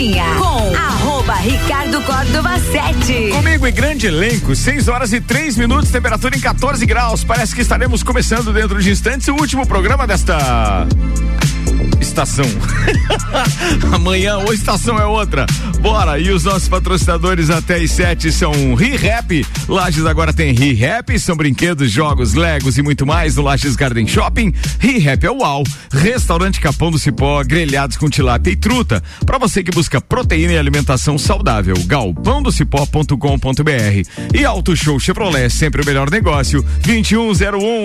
Cozinha com arroba Ricardo Córdova 7. Comigo e grande elenco, 6 horas e 3 minutos, temperatura em 14 graus. Parece que estaremos começando dentro de instantes o último programa desta estação. Amanhã ou estação é outra. Bora! E os nossos patrocinadores até as 7 são ReHap. Lages agora tem ReHap, são brinquedos, jogos, legos e muito mais no Lages Garden Shopping. ReHap é uau. Restaurante Capão do Cipó, grelhados com tilápia e truta. Para você que busca proteína e alimentação saudável, galpãodocipó.com.br. E Auto Show Chevrolet, sempre o melhor negócio. 2101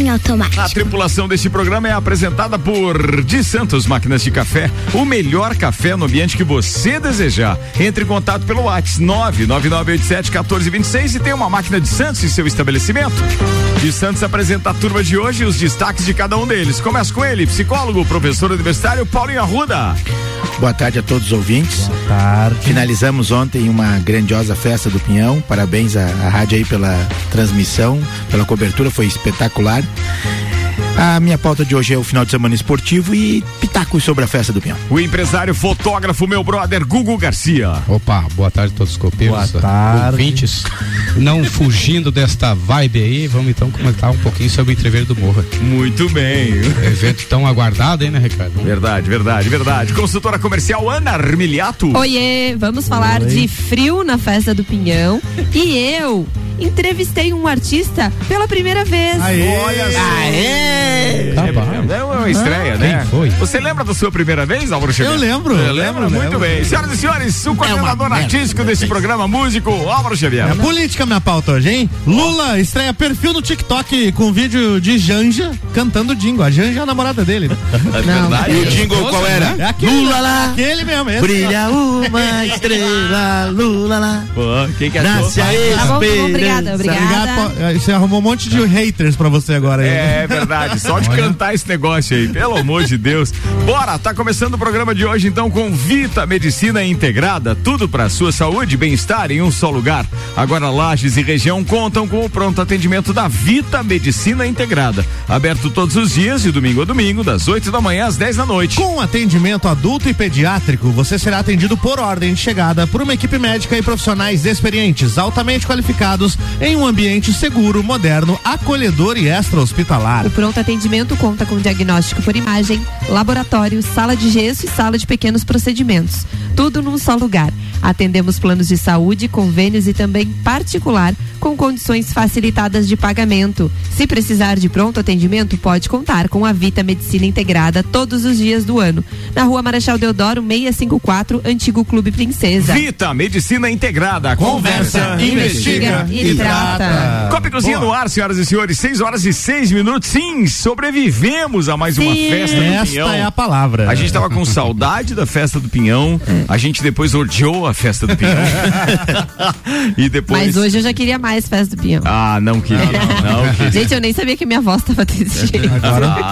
Em automático. A tripulação deste programa é apresentada por De Santos Máquinas de Café, o melhor café no ambiente que você desejar. Entre em contato pelo WhatsApp 999871426 e tem uma máquina de Santos em seu estabelecimento. De Santos apresenta a turma de hoje e os destaques de cada um deles. Começa com ele, psicólogo, professor universitário Paulinho Arruda. Boa tarde a todos os ouvintes. Boa tarde. Finalizamos ontem uma grandiosa festa do Pinhão. Parabéns à, à rádio aí pela transmissão, pela cobertura, foi espetacular. bad A minha pauta de hoje é o final de semana esportivo e pitacos sobre a festa do Pinhão. O empresário fotógrafo, meu brother, Gugu Garcia. Opa, boa tarde a todos os copeiros, boa tarde. ouvintes. Não fugindo desta vibe aí, vamos então comentar um pouquinho sobre o entreveiro do Morro. Muito bem. Evento tão aguardado, hein, né, Ricardo? Verdade, verdade, verdade. Consultora comercial Ana Armiliato. Oiê, vamos falar Oi. de frio na festa do Pinhão. E eu entrevistei um artista pela primeira vez. Aê. Olha só. É uma estreia, né? Quem foi? Você lembra da sua primeira vez, Álvaro Xavier? Eu lembro, Eu lembro, lembro, muito lembro. bem. Senhoras e senhores, o coordenador artístico desse programa, músico, Álvaro Xavier. É política minha pauta hoje, hein? Lula estreia perfil no TikTok com vídeo de Janja cantando Dingo. A Janja é a namorada dele. Né? É verdade. E o jingle qual era? É aquele, Lula lá, Aquele mesmo, esse. brilha uma estrela, Lula lá. Pô, quem que achou? Nasce a Tá bom, bom, obrigada, obrigada. Você arrumou um monte de haters pra você agora aí. É verdade, só de cantar esse negócio aí, pelo amor de Deus. Bora, tá começando o programa de hoje então com Vita Medicina Integrada, tudo para sua saúde e bem-estar em um só lugar. Agora Lages e região contam com o pronto atendimento da Vita Medicina Integrada, aberto todos os dias de domingo a domingo, das 8 da manhã às 10 da noite. Com atendimento adulto e pediátrico, você será atendido por ordem de chegada por uma equipe médica e profissionais experientes, altamente qualificados, em um ambiente seguro, moderno, acolhedor e extra-hospitalar. O pronto atendimento conta com diagnóstico por imagem, laboratório, sala de gesso e sala de pequenos procedimentos. Tudo num só lugar. Atendemos planos de saúde, convênios e também particular, com condições facilitadas de pagamento. Se precisar de pronto atendimento, pode contar com a Vita Medicina Integrada todos os dias do ano. Na rua Marechal Deodoro, 654, Antigo Clube Princesa. Vita Medicina Integrada, conversa, investiga. e trata. Copa e Cozinha no ar, senhoras e senhores, 6 horas e 6 minutos. Sim, sobrevivemos a mais uma Sim. festa do Esta Pinhão. é a palavra. A gente tava com saudade da festa do Pinhão. A gente depois odiou a festa do Pinhão. e depois. Mas hoje eu já queria mais festa do Pinhão. Ah, não queria. Não, não queria. Gente, eu nem sabia que minha voz tava desse jeito.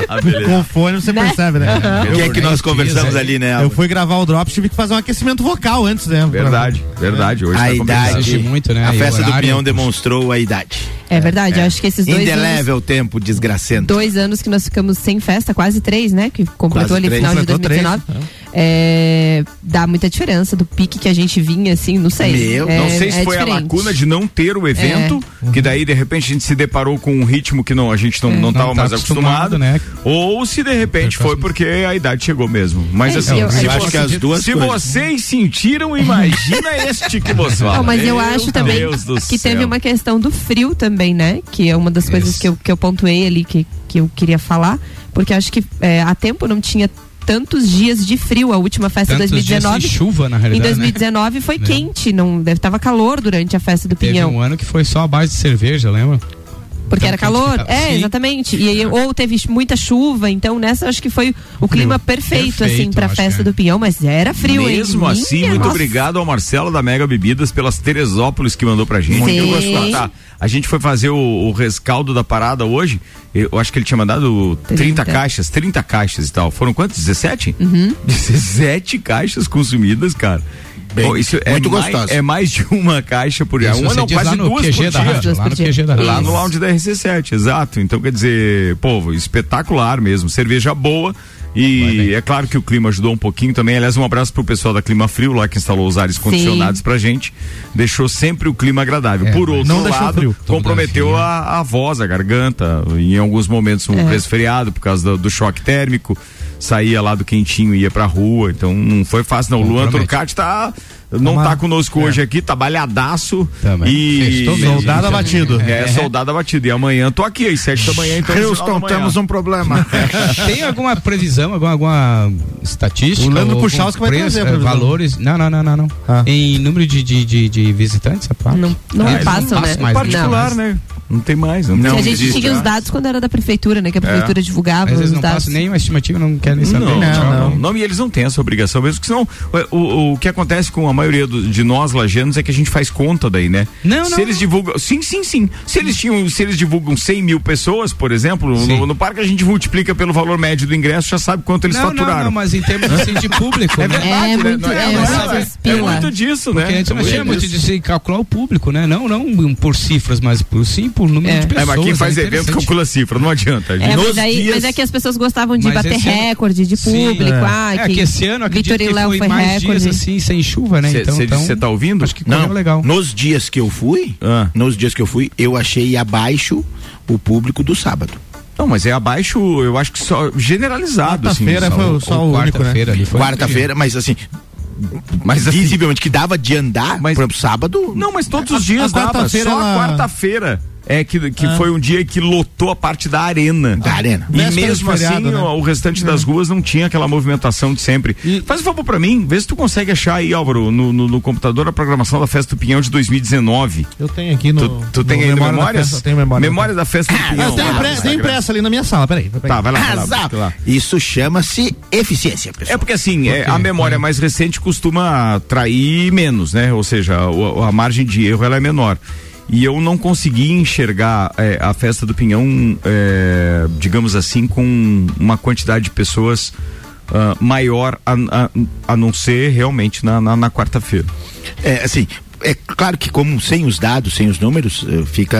Ah, beleza. Com fone você Né? percebe, né? O que é que nós conversamos ali, né? Eu fui gravar o Drops, tive que fazer um aquecimento vocal antes, né? Verdade, verdade. Hoje A tá idade. Muito, né? A festa do Pinhão demonstrou a idade. É verdade, eu acho que esses dois anos, Indelével tempo desgracento. dois anos que nós ficamos sem festa, quase três, né? Que completou Quase ali no final de Completou três, 2019. É, dá muita diferença do pique que a gente vinha, assim, não sei. Meu, É- Não sei se é foi a diferente. lacuna de não ter o evento, que daí de repente a gente se deparou com um ritmo que não, a gente não, não Não tava tá mais acostumado, acostumado, né? ou se de repente foi porque a idade chegou mesmo. Mas É, assim, eu- se, eu acho que as duas se coisas. vocês sentiram, imagina este que você fala. Não, mas eu Meu acho também que céu. teve uma questão do frio também, né? Que é uma das coisas Isso. que eu, que eu pontuei ali, que, que eu queria falar. Porque acho que é, há tempo não tinha tantos dias de frio. A última festa de Tantos dias 2019. sem chuva, na Em realidade, né? 2019 foi Né? quente, não deve tava calor durante a festa do Teve Pinhão. um ano que foi só a base de cerveja, lembra? Porque era calor. tava. É, Sim. exatamente. E aí, ou teve muita chuva, então nessa acho que foi o clima perfeito, Perfeito, assim, pra acho festa é. do Pinhão, mas era frio, hein? Mesmo assim, Minha muito nossa. obrigado ao Marcelo da Mega Bebidas pelas Teresópolis que mandou pra gente. Sim. Eu gosto de contar. A gente foi fazer o, o rescaldo da parada hoje. Eu acho que ele tinha mandado 30, 30. caixas, 30 caixas e tal. Foram quantos? 17? Uhum. 17 caixas consumidas, cara. Bem, Pô, isso é muito mais, gostoso. É mais de uma caixa por dia. Isso Uma não, quase lá no duas QG por da dia. rádio, Duas lá por no dia. QG da rádio. Lá no lounge da RC7, exato. Então, quer dizer, povo, espetacular mesmo. Cerveja boa. E é claro que o clima ajudou um pouquinho também. Aliás, um abraço pro pessoal da Clima Frio, lá que instalou os ares condicionados pra gente. Deixou sempre o clima agradável. É, Por outro não lado, frio. comprometeu a, a voz, a garganta. Em alguns momentos, um É. resfriado por causa do, do choque térmico. Saía lá do quentinho e ia pra rua. Então, não foi fácil, não. O Luan. Turcati tá. Não Uma- tá conosco hoje aqui, tá balhadaço. Também. E. Soldado gente. abatido. É, soldado abatido. E amanhã tô aqui, às sete da manhã, então. Houston, temos um problema. Tem alguma previsão, alguma, alguma estatística? O Leandro Puchalski vai preço, trazer previsão. valores? Não, não, não, não. não. Ah. Em número de, de, de, de visitantes, rapaz? Não, não Ah, passam, né? mais, Particular, Não. né? Não tem mais. Não, Não Que a gente existe, tinha os né? dados quando era da prefeitura, né? Que a prefeitura divulgava Às os vezes não dados. passa nenhuma estimativa, não quer nem saber. Não, Não, não, não. não. E eles não têm essa obrigação mesmo, porque senão o, o, o que acontece com a maioria do- de nós lajanos é que a gente faz conta daí, né? Não, se não, eles não. divulgam, sim, sim, sim. Se eles tinham, se eles divulgam 100 mil pessoas, por exemplo, no, no parque a gente multiplica pelo valor médio do ingresso, já sabe quanto eles Não, não, faturaram. não, mas em termos assim, de público, né? É muito, Não é, não muito é, esses pila. muito disso, né? Porque não É tinha muito disso. de se calcular o público, né? Não, não por cifras, mas por, sim por número É. de É, pessoas. mas quem faz é evento calcula cifra, não adianta. É, Nos mas, aí, dias- mas é que as pessoas gostavam de Mas bater esse ano- recorde de Sim, público. é. Ah, É que esse ano acredito que foi mais recorde. dias assim, sem chuva, né? Cê- então, cê- então, tá ouvindo? Acho que Não, legal. nos dias que eu fui, Ah. nos dias que eu fui, eu achei abaixo o público do sábado. Não, mas é abaixo, eu acho que só generalizado. assim, Quarta-feira só- foi só o né? quarta-feira ali foi. Quarta-feira, mas assim, Mas assim, visivelmente que dava de andar, Mas- por exemplo, sábado. Não, mas todos os dias a dava. Só ela- quarta-feira é que, que foi um dia que lotou a parte da arena. Da arena. E Véspera mesmo de feriado, assim, né? o, restante das ruas não tinha aquela movimentação de sempre. E- Faz um favor pra mim, vê se tu consegue achar aí, Álvaro, no, no, no computador a programação da Festa do Pinhão de 2019. Eu tenho aqui no. Tu, tu tem no aí memória da memórias? festa, eu tenho memória. Memória da Festa do Ah, Pinhão. tem, lá no impre- tem impressa ali na minha sala, peraí. peraí. Tá, vai lá, vai lá, vai lá. Isso chama-se eficiência, pessoal. É porque assim, é, a memória mais recente costuma trair menos, né? Ou seja, o- a margem de erro ela é menor. E eu não consegui enxergar é, a festa do Pinhão, é, digamos assim, com uma quantidade de pessoas ah, maior a, a- a não ser realmente na, na- na quarta-feira. É, assim, é claro que como sem os dados, sem os números, eh, fica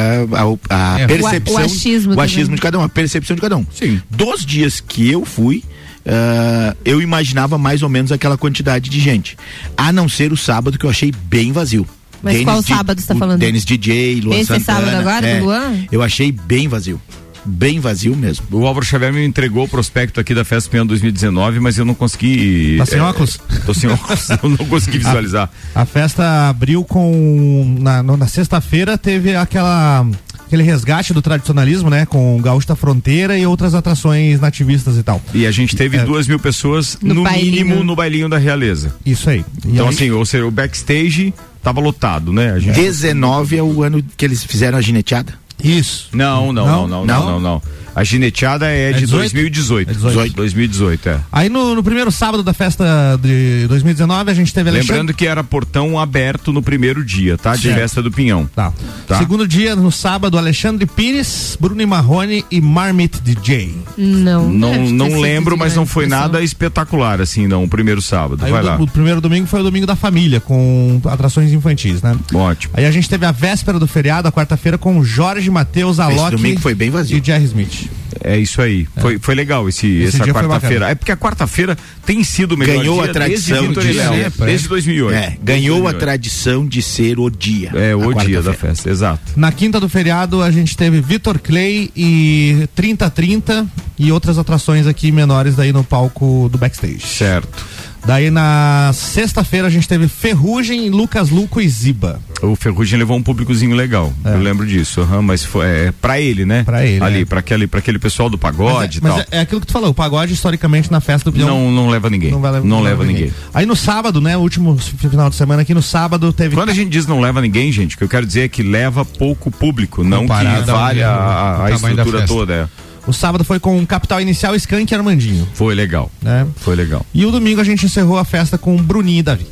a, a É. percepção, O achismo o achismo de cada um, a percepção de cada um. Sim. Dos dias que eu fui, ah, eu imaginava mais ou menos aquela quantidade de gente. A não ser o sábado que eu achei bem vazio. Mas qual sábado você tá falando? Denis DJ, Luan Esse Santana. sábado agora, é, do Luan? Eu achei bem vazio. Bem vazio mesmo. O Álvaro Xavier me entregou o prospecto aqui da Festa Pinhão 2019, mas eu não consegui. Tá sem é, óculos? Tô sem óculos, eu não consegui visualizar. A festa abriu com. Na, na sexta-feira teve aquela. Aquele resgate do tradicionalismo, né? Com o Gaúcho da Fronteira e outras atrações nativistas e tal. E a gente teve É. duas mil pessoas, No no, bailinho. mínimo, no bailinho da realeza. Isso aí. E Então, aí- assim, ou seja, o backstage tava lotado, né? A gente... 19 é o ano que eles fizeram a gineteada. Isso. Não, não, não, não, não, Não? não, não. A gineteada é, de 18? 2018. É 18. 2018, é. Aí no, no primeiro sábado da festa de 2019 a gente teve Alexandre. Lembrando que era portão aberto no primeiro dia, tá? De Certo. festa do Pinhão. Tá. Tá. Segundo dia, no sábado, Alexandre Pires, Bruno e Marrone e Marmit DJ. Não. Não, ter não lembro, mas não foi nada espetacular, assim, não, o primeiro sábado. Aí Vai o, lá. o primeiro domingo foi o domingo da família, com atrações infantis, né? Ótimo. Aí a gente teve a véspera do feriado, a quarta-feira, com Jorge Matheus, Alok domingo foi bem vazio. e Jerry Smith. É isso aí. Foi, foi legal esse, Esse essa quarta-feira. É porque a quarta-feira tem sido o melhor Ganhou dia a tradição desde Vitor de e Léo, ser, desde 2008. É, Desde ganhou a 2008. tradição de ser o dia. É, o dia da festa, exato. Na quinta do feriado, a gente teve Vitor Clay e 3030 e outras atrações aqui menores daí no palco do backstage. Certo. Daí na sexta-feira a gente teve Ferrugem, Lucas Luco e Ziba. O Ferrugem levou um públicozinho legal. É. Eu lembro disso. aham, mas foi é, pra ele, né? Pra ele, Ali, é. pra, aquele, pra aquele pessoal do pagode e mas tal. é, é aquilo que tu falou, o pagode historicamente na festa do Peão Não, não leva ninguém. não, vai levar- não vai leva levar ninguém. Aí no sábado, né, o último final de semana aqui no sábado teve Quando a gente diz não leva ninguém, gente, o que eu quero dizer é que leva pouco público, não que Comparado vale a, a- a estrutura toda. é. O sábado foi com o Capital Inicial Skank e Armandinho, Foi legal. né? Foi legal. E o domingo a gente encerrou a festa com Bruninho e Davi.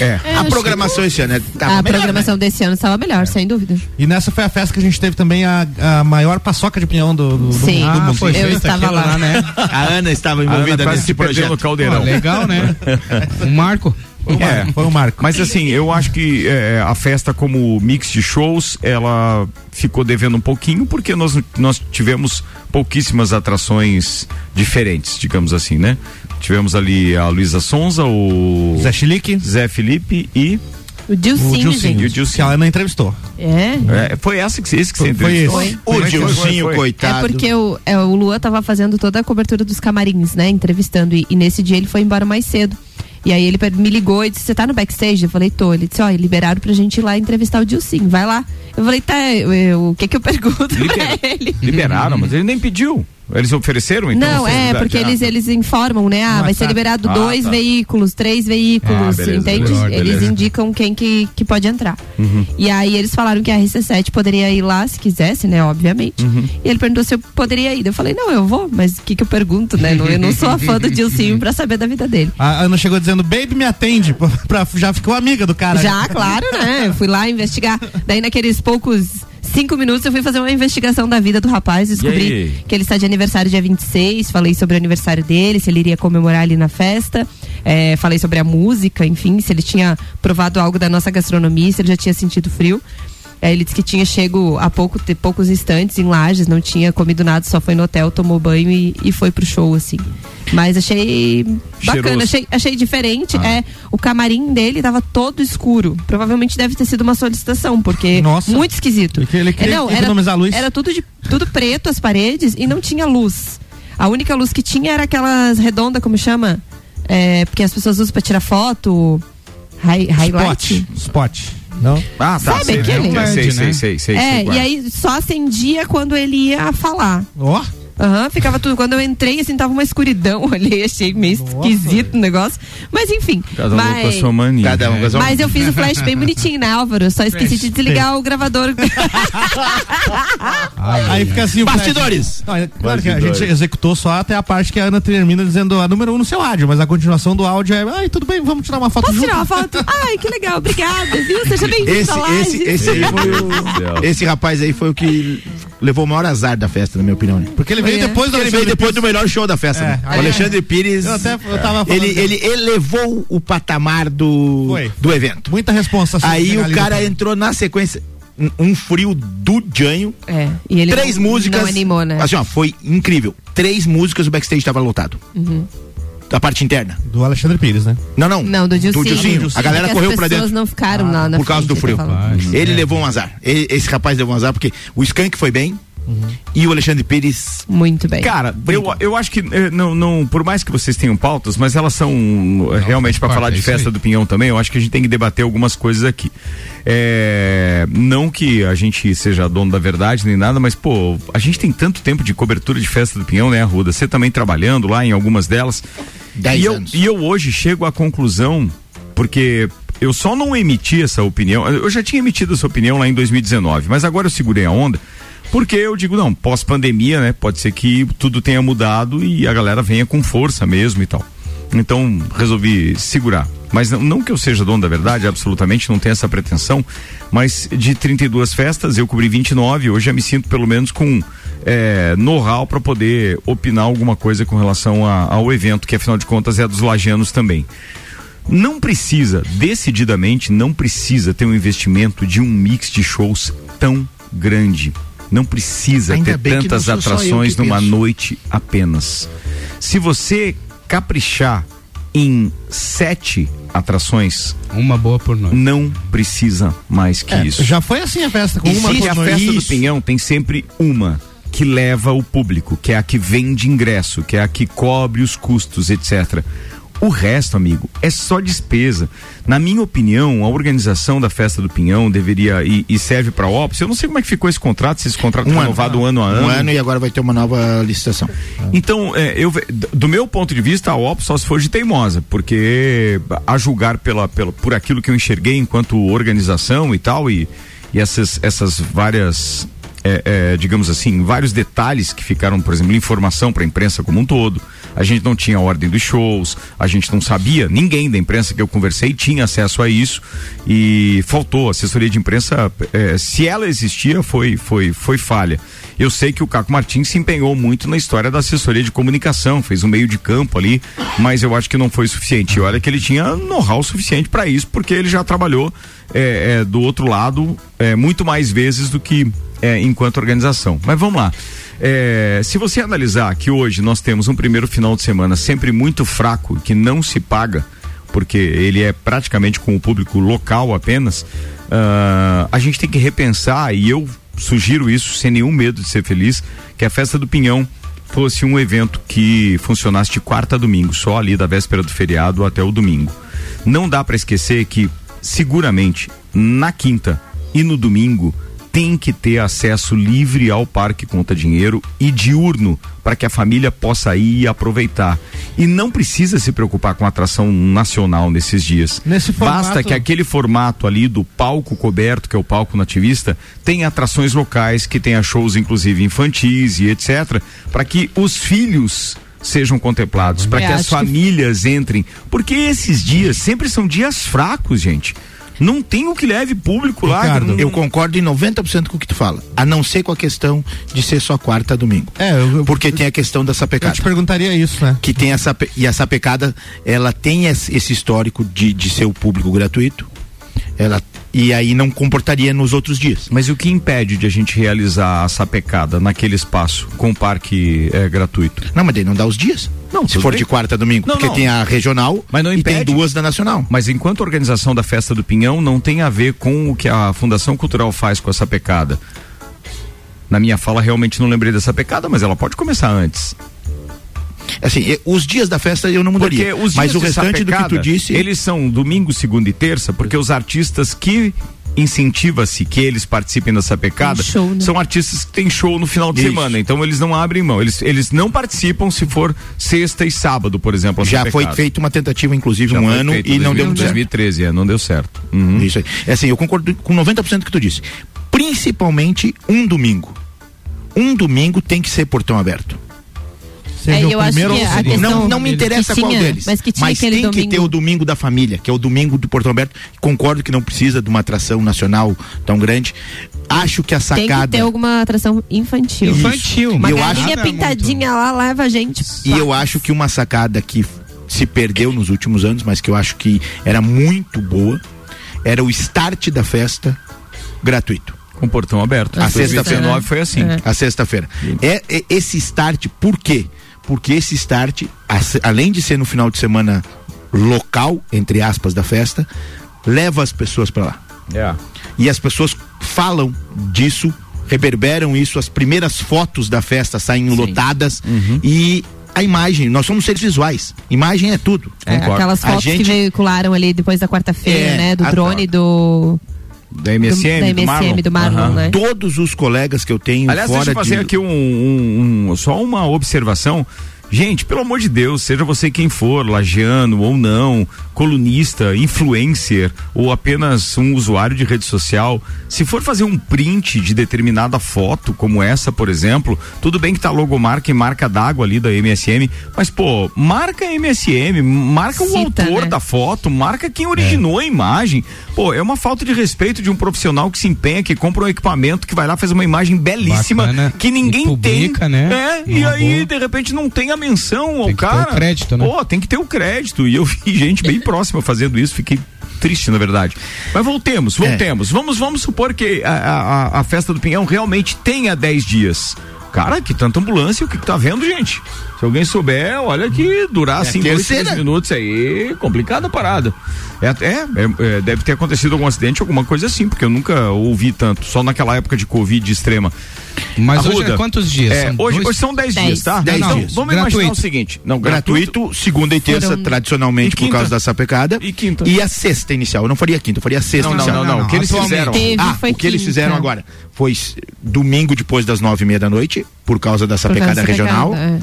É. a programação esse ano é a melhor, programação desse ano estava melhor, sem dúvida. E nessa foi a festa que a gente teve também a, a maior paçoca de pinhão do, do, do Sim. Ah, mundo. foi Eu estava aquilo lá. né? A Ana estava A Ana envolvida quase nesse projeto. no Pô, caldeirão. legal, né? Um marco. Foi um marco. É. Foi um marco. Mas assim, eu acho que é, a festa como mix de shows, ela ficou devendo um pouquinho porque nós, nós tivemos pouquíssimas atrações diferentes, digamos assim, né? Tivemos ali a Luísa Sonza, o Zé Chilique, Zé Felipe e O Dilcinho, o E Dilcinho, o gente. Dilcinho. que a Ana entrevistou. É. É, foi essa que, esse que você Foi- foi entrevistou? esse. O Foi, foi, Dilcinho, foi. É coitado. porque o, é, o Lua tava fazendo toda a cobertura dos camarins, né? Entrevistando. E, e nesse dia ele foi embora mais cedo. E aí ele me ligou e disse: Você tá no backstage? Eu falei: Tô. Ele disse: Ó, liberaram pra gente ir lá entrevistar o Dilcinho. Vai lá. Eu falei: Tá, eu- eu- o que que eu pergunto pra ele? Liberaram, mas ele nem pediu. Eles ofereceram, então? não, é, porque Ah, eles, eles informam, né? Ah, vai ser WhatsApp. liberado Ah, dois tá. veículos, três veículos, Ah, beleza, entende? beleza, Eles indicam quem que, que pode entrar. Uhum. E aí eles falaram que a RC7 poderia ir lá se quisesse, né? Obviamente. Uhum. E ele perguntou se eu poderia ir. Eu falei, não, eu vou, mas o que, que eu pergunto, né? Não- Eu não sou a fã do Dilcinho pra saber da vida dele. A Ana chegou dizendo, baby, me atende. Pra, já ficou amiga do cara. Já, claro, né? Eu fui lá investigar. Daí, naqueles poucos cinco minutos, eu fui fazer uma investigação da vida do rapaz. Descobri que ele está de aniversário dia 26. Falei sobre o aniversário dele, se ele iria comemorar ali na festa. É, falei sobre a música, enfim, se ele tinha provado algo da nossa gastronomia, se ele já tinha sentido frio. É, ele disse que tinha chego há pouco, poucos instantes em Lages, não tinha comido nada, só foi no hotel, tomou banho e, e foi pro show, assim. Mas achei bacana, Cheiroso. achei, achei diferente. Ah. É, o camarim dele tava todo escuro. Provavelmente deve ter sido uma solicitação, porque Nossa. muito esquisito. Porque ele queria É, não, economizar era, luz. Era tudo, de, tudo preto as paredes e não tinha luz. A única luz que tinha era aquelas redondas, como chama? É, porque as pessoas usam pra tirar foto. Hi, highlight. Spot. Spot. Não? Ah, tá. Sabe sei, aquele? né? sei, sei, né? sei, sei, É, sei qual e aí só acendia quando ele ia falar. Ó. Aham, ficava tudo. Quando eu entrei, assim, tava uma escuridão ali. Achei meio Nossa, esquisito o negócio. Mas enfim. Cada um com a mas... sua mania. Cada um com a sua Mas eu fiz o flash bem bonitinho, né, Álvaro? Só esqueci de desligar o gravador. Aí fica assim o. Bastidores. Não, é claro que a Bastidores. gente executou só até a parte que a Ana termina dizendo a número um no seu áudio, mas a continuação do áudio é, ai, tudo bem, vamos tirar uma foto Posso junto. tirar uma foto? Ai, que legal, obrigada, viu? Seja bem-vindo Esse, à live. esse, esse. Esse rapaz aí foi o que levou o maior azar da festa, na minha opinião. Né? Porque ele veio é. depois do Ele veio depois do melhor show da festa. É, né? o Alexandre Pires. Eu até eu tava falando Ele, ele elevou o patamar do, Foi. do evento. muita responsa. Aí o cara entrou na sequência. um- Um frio do Janho. É, e ele Três não, músicas. Não animou, né? Assim, ó, foi incrível. Três músicas, o backstage estava lotado. Da parte interna. do Alexandre Pires, né? Não, não. Não, do Dilcinho. A galera Porque correu as pra pessoas dentro. não ficaram lá na por causa do frente, frio. ele falou. Ele levou um azar. Ele- esse rapaz levou um azar porque o Skank foi bem e o Alexandre Pires. Muito bem. Cara, eu, eu acho que eh, não, não, por mais que vocês tenham pautas, mas elas são eh, realmente para falar de é festa aí. do Pinhão também. Eu acho que a gente tem que debater algumas coisas aqui. É, não que a gente seja dono da verdade nem nada, mas pô, a gente tem tanto tempo de cobertura de festa do Pinhão, né, Arruda? Você também trabalhando lá em algumas delas. Dez e eu, anos. e eu hoje chego à conclusão, porque eu só não emiti essa opinião, eu já tinha emitido essa opinião lá em 2019, mas agora eu segurei a onda, porque eu digo, não, pós-pandemia, né? Pode ser que tudo tenha mudado e a galera venha com força mesmo e tal. Então, resolvi segurar. Mas não, não que eu seja dono da verdade, absolutamente, não tenho essa pretensão. Mas de 32 festas, eu cobri 29. Hoje eu me sinto pelo menos com é, know-how para poder opinar alguma coisa com relação a- ao evento, que afinal de contas é dos lagianos também. Não precisa, decididamente, não precisa ter um investimento de um mix de shows tão grande. Não precisa Ainda ter tantas atrações numa penso. noite apenas. Se você caprichar em sete atrações, Uma boa por noite. não precisa mais que isso. Já foi assim a festa, com uma Existe por a noite. festa do. Pinhão tem sempre uma que leva o público, que é a que vende ingresso, que é a que cobre os custos, etc. O resto, amigo, é só despesa. Na minha opinião, a organização da festa do Pinhão deveria e, e serve para a Opus. Eu não sei como é que ficou esse contrato, se esse contrato Um foi ano. renovado ano a ano. Um ano e agora vai ter uma nova licitação. Então, é, eu, do meu ponto de vista, a OP só se for de teimosa, porque a julgar pela, pela, por aquilo que eu enxerguei enquanto organização e tal, e, e essas, essas várias, é, é, digamos assim, vários detalhes que ficaram, por exemplo, informação para a imprensa como um todo. A gente não tinha ordem dos shows, a gente não sabia, ninguém da imprensa que eu conversei tinha acesso a isso e faltou. A assessoria de imprensa, é, se ela existia, foi, foi, foi falha. Eu sei que o Caco Martins se empenhou muito na história da assessoria de comunicação, fez um meio de campo ali, mas eu acho que não foi suficiente. E olha que ele tinha know-how suficiente para isso, porque ele já trabalhou é, é, do outro lado muito mais vezes do que enquanto organização. Mas vamos lá. É, se você analisar que hoje nós temos um primeiro final de semana sempre muito fraco, que não se paga, porque ele é praticamente com o público local apenas, ah, a gente tem que repensar, e eu sugiro isso sem nenhum medo de ser feliz, que a festa do Pinhão fosse um evento que funcionasse de quarta a domingo, só ali da véspera do feriado até o domingo. Não dá para esquecer que, seguramente, na quinta e no domingo, tem que ter acesso livre ao Parque Conta Dinheiro e diurno para que a família possa ir e aproveitar. E não precisa se preocupar com atração nacional nesses dias. Nesse Basta formato- que aquele formato ali do palco coberto, que é o palco nativista, tenha atrações locais, que tenha shows inclusive infantis e etc, para que os filhos sejam contemplados, para que as que- famílias entrem, porque esses dias sempre são dias fracos, gente. Não tem o que leve público lá. Ricardo, não- Eu concordo em 90% com o que tu fala, a não ser com a questão de ser só quarta domingo. É, eu, eu, Porque tem a questão da eu sapecada. te perguntaria isso, né? que tem essa e a sapecada ela tem esse esse histórico de, de ser o público gratuito ela e aí não comportaria nos outros dias Mas o que impede de a gente realizar essa pecada naquele espaço com o parque é, gratuito? não mas daí não dá os dias Não, se for bem. de quarta a domingo Não, porque não. tem a regional Mas não e tem impede. duas da nacional Mas enquanto a organização da festa do Pinhão não tem a ver com o que a Fundação Cultural faz com essa pecada. Na minha fala realmente não lembrei dessa pecada, mas ela pode começar antes. Assim os dias da festa eu não Porque mudaria os mas dias o restante do que tu disse eles são domingo, segunda e terça, porque os artistas que incentiva-se que eles participem dessa pecada show, né? são artistas que têm show no final de Isso. semana, então eles não abrem mão, eles, eles não participam se for sexta e sábado, por exemplo. já foi feita uma tentativa inclusive Já um ano feito, e não deu 2000, muito certo 2013, é, não deu certo. Uhum. Isso aí. É assim, eu concordo com 90% do que tu disse. Principalmente um domingo. Um domingo tem que ser portão aberto. Seja É, o eu acho primeiro que ou o segundo. Não, não me interessa que qual tinha, deles. mas que tinha aquele tem que domingo. ter o domingo da família, que é o domingo do portão aberto. Concordo que não precisa de uma atração nacional tão grande. Acho que a Tem que sacada. ter alguma atração infantil. Infantil. Uma E eu galinha Nada pintadinha lá leva a gente. E eu acho que uma sacada que se perdeu nos últimos anos, mas que eu acho que era muito boa, era o start da festa gratuito. Com o portão aberto. A sexta-feira. 2019 foi assim. É. a sexta-feira. É, é esse start, por quê? Porque esse start, além de ser no final de semana local, entre aspas, da festa, leva as pessoas para lá. É. E as pessoas falam disso, reverberam isso, as primeiras fotos da festa saem lotadas Uhum. e a imagem, nós somos seres visuais. Imagem é tudo. É, aquelas fotos gente- que veicularam ali depois da quarta-feira, É, né? Do a- drone do, Da MSM, do, da do Marlon. MSM, do Marlon, Aham. né? Todos os colegas que eu tenho Aliás, fora deixa eu fazer de aqui um, um- um- só uma observação. Gente, pelo amor de Deus, seja você quem for, lagiano ou não, colunista, influencer ou apenas um usuário de rede social, se for fazer um print de determinada foto, como essa, por exemplo, tudo bem que tá logomarca e marca d'água ali da MSM, mas pô, marca a MSM, marca o Cita, autor né? da foto, marca quem originou a imagem. Pô, é uma falta de respeito de um profissional que se empenha, que compra um equipamento, que vai lá faz uma imagem belíssima, Bacana. que ninguém publica, tem. né? É, e aí boa. de repente não tem a menção ao Tem que ter cara. o crédito, né? Pô, tem que ter o crédito. E eu vi gente bem próxima fazendo isso, fiquei triste, na verdade. Mas voltemos, É. voltemos. Vamos, vamos supor que a, a, a- a festa do Pinhão realmente tenha 10 dias. Cara, que tanta ambulância, o que, que tá vendo, gente? Se alguém souber, olha que durar assim dois, terceira. três minutos aí, complicada a parada. É, é, é, é, deve ter acontecido algum acidente, alguma coisa assim, porque eu nunca ouvi tanto, só naquela época de Covid extrema. Mas hoje Arruda, é quantos dias? É, São hoje, dois? hoje são 10 Dez. dias, tá? Dez então, dias. vamos imaginar Gratuito. o seguinte: não, Gratuito, segunda e terça, Foram- tradicionalmente, E por causa da sapecada. E quinta. E a sexta inicial. Eu não faria a quinta, eu faria a sexta Não, não, inicial. não, não. O que eles fizeram? Teve, Ah, o que eles fizeram agora foi domingo depois das nove e meia da noite, por causa da Por causa sapecada da regional. pecada,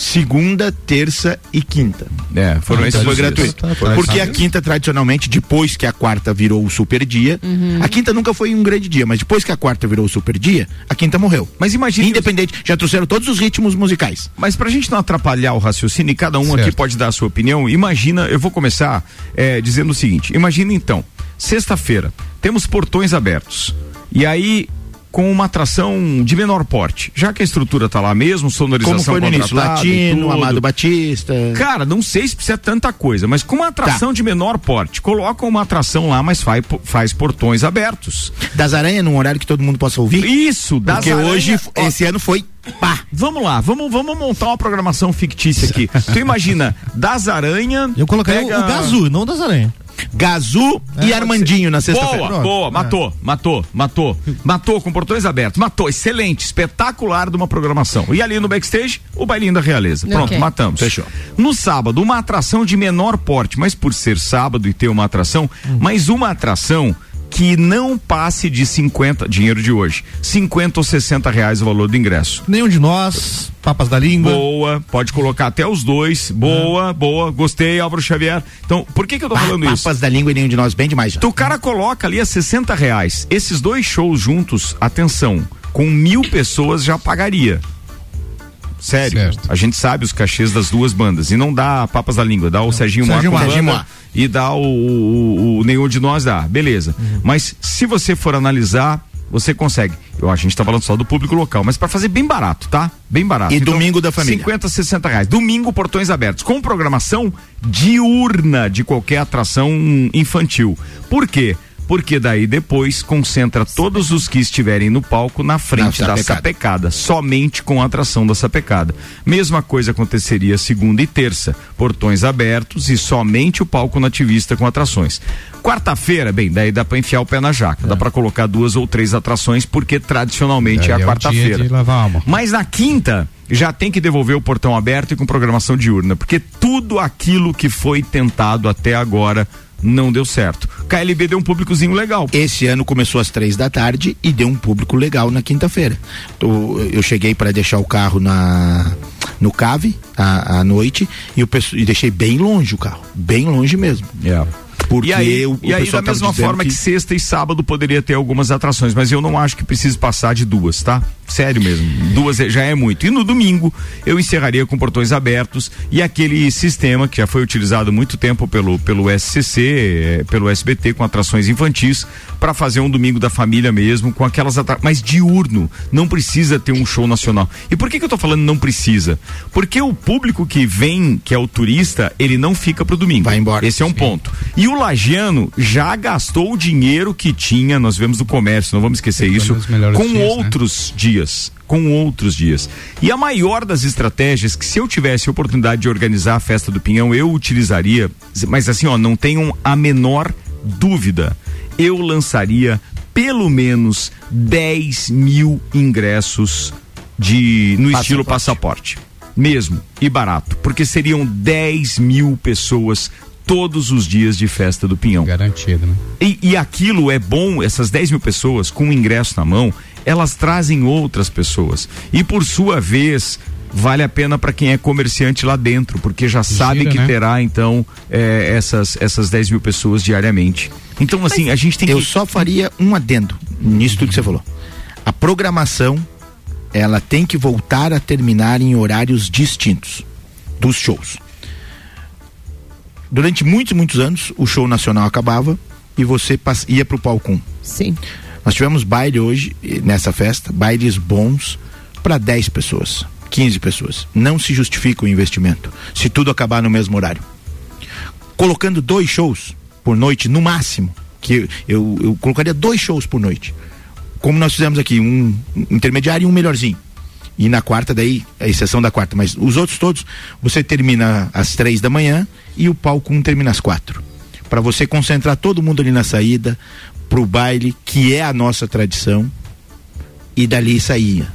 Segunda, terça e quinta. É, foram Então esses foi os gratuito. Tá, tá, Porque tá. a quinta, tradicionalmente, depois que a quarta virou o super dia, a quinta nunca foi um grande dia, mas depois que a quarta virou o super dia, a quinta morreu. Mas imagine. Independente, já trouxeram todos os ritmos musicais. Mas pra gente não atrapalhar o raciocínio, e cada um Certo. aqui pode dar a sua opinião, imagina, eu vou começar é, dizendo o seguinte: imagina então, sexta-feira, temos portões abertos. E aí, com uma atração de menor porte, já que a estrutura tá lá mesmo, sonorização Como foi no início, Latino. Amado Batista. Cara, não sei se precisa tanta coisa, mas com uma atração de menor porte, coloca uma atração lá, mas faz, faz portões abertos. Das Aranha num horário que todo mundo possa ouvir. Isso, das Porque aranha- hoje, ó, esse ano foi pá. Vamos lá, vamos, vamos montar uma programação fictícia aqui. tu imagina, das aranha. Eu coloquei pega- o Gazu, não das aranhas. Gazu e Armandinho na sexta-feira. Boa, boa, matou, matou, matou. Matou com portões abertos. Matou, excelente, espetacular de uma programação. E ali no backstage, o bailinho da realeza. Pronto, Ok. matamos. Fechou. No sábado, uma atração de menor porte, mas por ser sábado e ter uma atração, mas uma atração que não passe de 50, dinheiro de hoje, 50 ou 60 reais o valor do ingresso. Nenhum de nós, papas da língua. Boa, pode colocar até os dois. Boa, boa, gostei, Álvaro Xavier. Então, por que que eu tô falando isso? papas da língua e nenhum de nós, bem demais. já. Então o cara coloca ali a 60 reais. Esses dois shows juntos, atenção, com mil pessoas já pagaria. Sério. Certo. A gente sabe os cachês das duas bandas. E não dá papas da língua, dá o Serginho Moá Serginho Serginho Moá. e dá o, o, o nenhum de nós dá. Beleza. Mas se você for analisar, você consegue. Eu, a gente tá falando só do público local, mas para fazer bem barato, tá? Bem barato. E domingo da família. 50, 60 reais. Domingo, portões abertos. Com programação diurna de qualquer atração infantil. Por quê? Porque daí depois concentra todos os que estiverem no palco na frente Na da sapecada. somente com a atração da sapecada. Mesma coisa aconteceria segunda e terça, portões abertos e somente o palco nativista com atrações. Quarta-feira, bem, daí dá pra enfiar o pé na jaca, dá pra colocar duas ou três atrações porque tradicionalmente é, Aí a dia quarta-feira. Mas na quinta já tem que devolver o portão aberto e com programação diurna, porque tudo aquilo que foi tentado até agora não deu certo. KLB deu um públicozinho legal. Esse ano começou às três da tarde e deu um público legal na quinta-feira. Eu cheguei para deixar o carro na no cave à, à noite e, o, e deixei bem longe o carro, bem longe mesmo. Porque e aí, o, e aí da mesma forma que... sexta e sábado poderia ter algumas atrações, mas eu não acho que precise passar de duas, tá? Sério mesmo. Duas já é muito. E no domingo eu encerraria com portões abertos e aquele sistema que já foi utilizado muito tempo pelo, pelo SCC, eh, pelo SBT, com atrações infantis, para fazer um domingo da família mesmo, com aquelas atrações. Mas diurno. Não precisa ter um show nacional. E por que, que eu tô falando não precisa? Porque o público que vem, que é o turista, ele não fica pro domingo. Vai embora. Esse é um ponto. E o lagiano já gastou o dinheiro que tinha, nós vemos do comércio, não vamos esquecer isso, com dias, né? outros dias. Com outros dias. E a maior das estratégias que se eu tivesse a oportunidade de organizar a festa do Pinhão, eu utilizaria, mas assim, ó, não tenham a menor dúvida. Eu lançaria pelo menos 10 mil ingressos de no estilo passaporte. Mesmo, e barato. Porque seriam 10 mil pessoas todos os dias de festa do Pinhão. Garantido, né? E, e aquilo é bom, essas 10 mil pessoas com o ingresso na mão, elas trazem outras pessoas. E por sua vez, vale a pena para quem é comerciante lá dentro, porque já sabe que né? terá então eh, essas, essas 10 mil pessoas diariamente. Então, assim, a gente tem Eu que. só faria um adendo nisso tudo que você falou. A programação, ela tem que voltar a terminar em horários distintos dos shows. Durante muitos, muitos anos, o show nacional acabava e você ia pro palco 1. Sim. Nós tivemos baile hoje, nessa festa, bailes bons para 10 pessoas, 15 pessoas. Não se justifica o investimento se tudo acabar no mesmo horário. Colocando dois shows por noite, no máximo, que eu, eu colocaria dois shows por noite. Como nós fizemos aqui, um intermediário e um melhorzinho. E na quarta, daí, a exceção da quarta, mas os outros todos, você termina às três da manhã e o palco um termina às quatro. Para você concentrar todo mundo ali na saída, pro baile, que é a nossa tradição, e dali saía.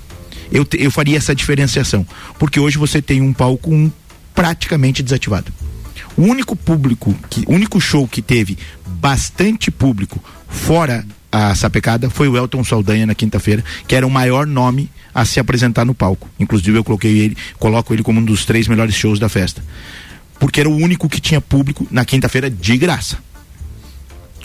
Eu, eu faria essa diferenciação, porque hoje você tem um palco um praticamente desativado. O único público, que, o único show que teve bastante público fora a sapecada foi o Elton Saldanha na quinta-feira, que era o maior nome a se apresentar no palco. Inclusive eu coloquei ele, coloco ele como um dos três melhores shows da festa. Porque era o único que tinha público na quinta-feira de graça.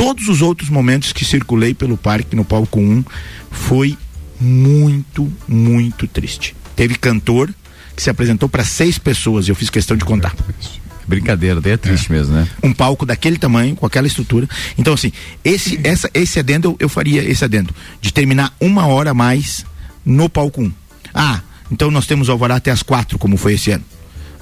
Todos os outros momentos que circulei pelo parque no palco 1 foi muito, muito triste. Teve cantor que se apresentou para seis pessoas e eu fiz questão de contar Brincadeira, daí é triste mesmo, né? um palco daquele tamanho, com aquela estrutura. Então, assim, esse, essa, esse adendo, eu, eu faria esse adendo, de terminar uma hora a mais no palco 1. Ah, então nós temos alvará até as quatro, como foi esse ano.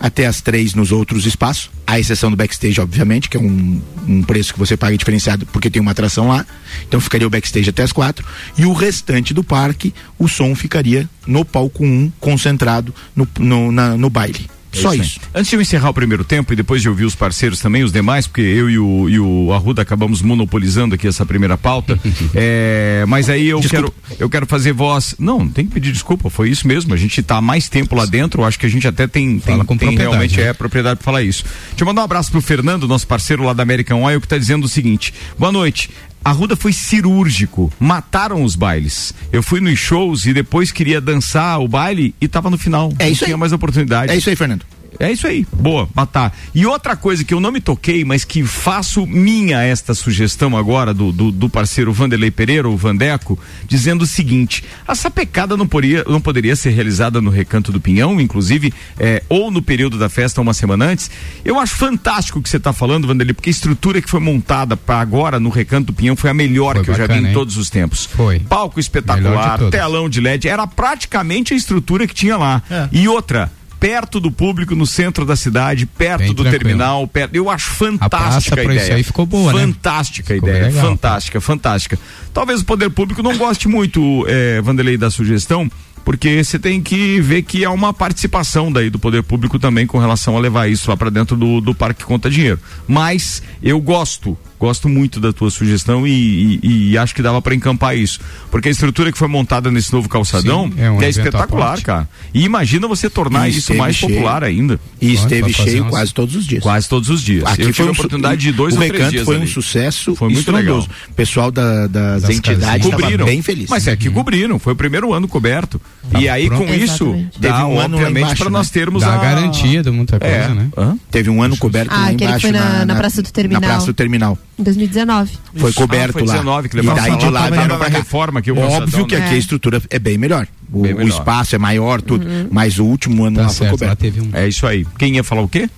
Até as três nos outros espaços, à exceção do backstage, obviamente, que é um, um preço que você paga diferenciado porque tem uma atração lá. Então ficaria o backstage até as quatro. E o restante do parque, o som ficaria no palco 1, concentrado no, no, na- no baile. Só aí. isso. Antes de eu encerrar o primeiro tempo e depois de ouvir os parceiros também, os demais, porque eu e o, e o Arruda acabamos monopolizando aqui essa primeira pauta. é, mas aí eu quero, eu quero fazer voz. Não, não tem que pedir desculpa, foi isso mesmo. A gente tá há mais tempo lá dentro, acho que a gente até tem, tem, com tem realmente né? é propriedade para falar isso. Deixa eu mandar um abraço pro Fernando, nosso parceiro lá da American Oil, que tá dizendo o seguinte: boa noite. A Ruda foi cirúrgico, mataram os bailes. Eu fui nos shows e depois queria dançar o baile e tava no final. É não isso tinha aí. mais oportunidade. É isso aí, Fernando. É isso aí, boa, matar. E outra coisa que eu não me toquei, mas que faço minha esta sugestão agora do, do, do parceiro Vanderlei Pereira, o Vandeco, dizendo o seguinte: a sapecada não, poderia não poderia ser realizada no Recanto do Pinhão, inclusive, é, ou no período da festa, uma semana antes. Eu acho fantástico o que você está falando, Vanderlei, porque a estrutura que foi montada para agora no Recanto do Pinhão foi a melhor Foi que eu já vi bacana, em hein? todos os tempos. Foi. Palco espetacular, de telão de LED, era praticamente a estrutura que tinha lá. É. E outra, perto do público, no centro da cidade, perto Bem do tranquilo. terminal, perto. Eu acho fantástica a, pra ideia. isso aí ficou boa, né? Fantástica a Ficou ideia, legal, fantástica, fantástica. Talvez o poder público não goste muito, eh, Vanderlei, da sugestão. Porque você tem que ver que há uma participação daí do poder público também com relação a levar isso lá para dentro do, do parque conta dinheiro. Mas eu gosto, gosto muito da tua sugestão e, e- e acho que dava para encampar isso. Porque a estrutura que foi montada nesse novo calçadão Sim, é um é espetacular, cara. E imagina você tornar E isso mais cheio. popular ainda. E esteve cheio umas- quase todos os dias. Quase todos os dias. Aqui eu tive foi a um su- oportunidade de dois o ou três dias foi um ali. sucesso Foi muito legal. O pessoal da, das, Das entidades Cobriram. bem feliz. Mas é que cobriram, foi o primeiro ano coberto. e aí pronto. com isso, dá Teve um ano obviamente para né? nós termos Dá a garantia de muita coisa, é. né? Hã? Teve um ano coberto Ah, lá aquele embaixo foi na- na Praça do Terminal. Na Praça do Terminal. Em 2019. Foi coberto Ah, foi lá. 19 que e levaram daí de lá, lá vieram era pra cá. reforma aqui, o Óbvio que né? aqui a É. estrutura é bem melhor. O, Bem o espaço é maior, tudo. Mas o último ano Tá lá foi certo, lá coberto. teve um. É isso aí. Quem ia falar o quê?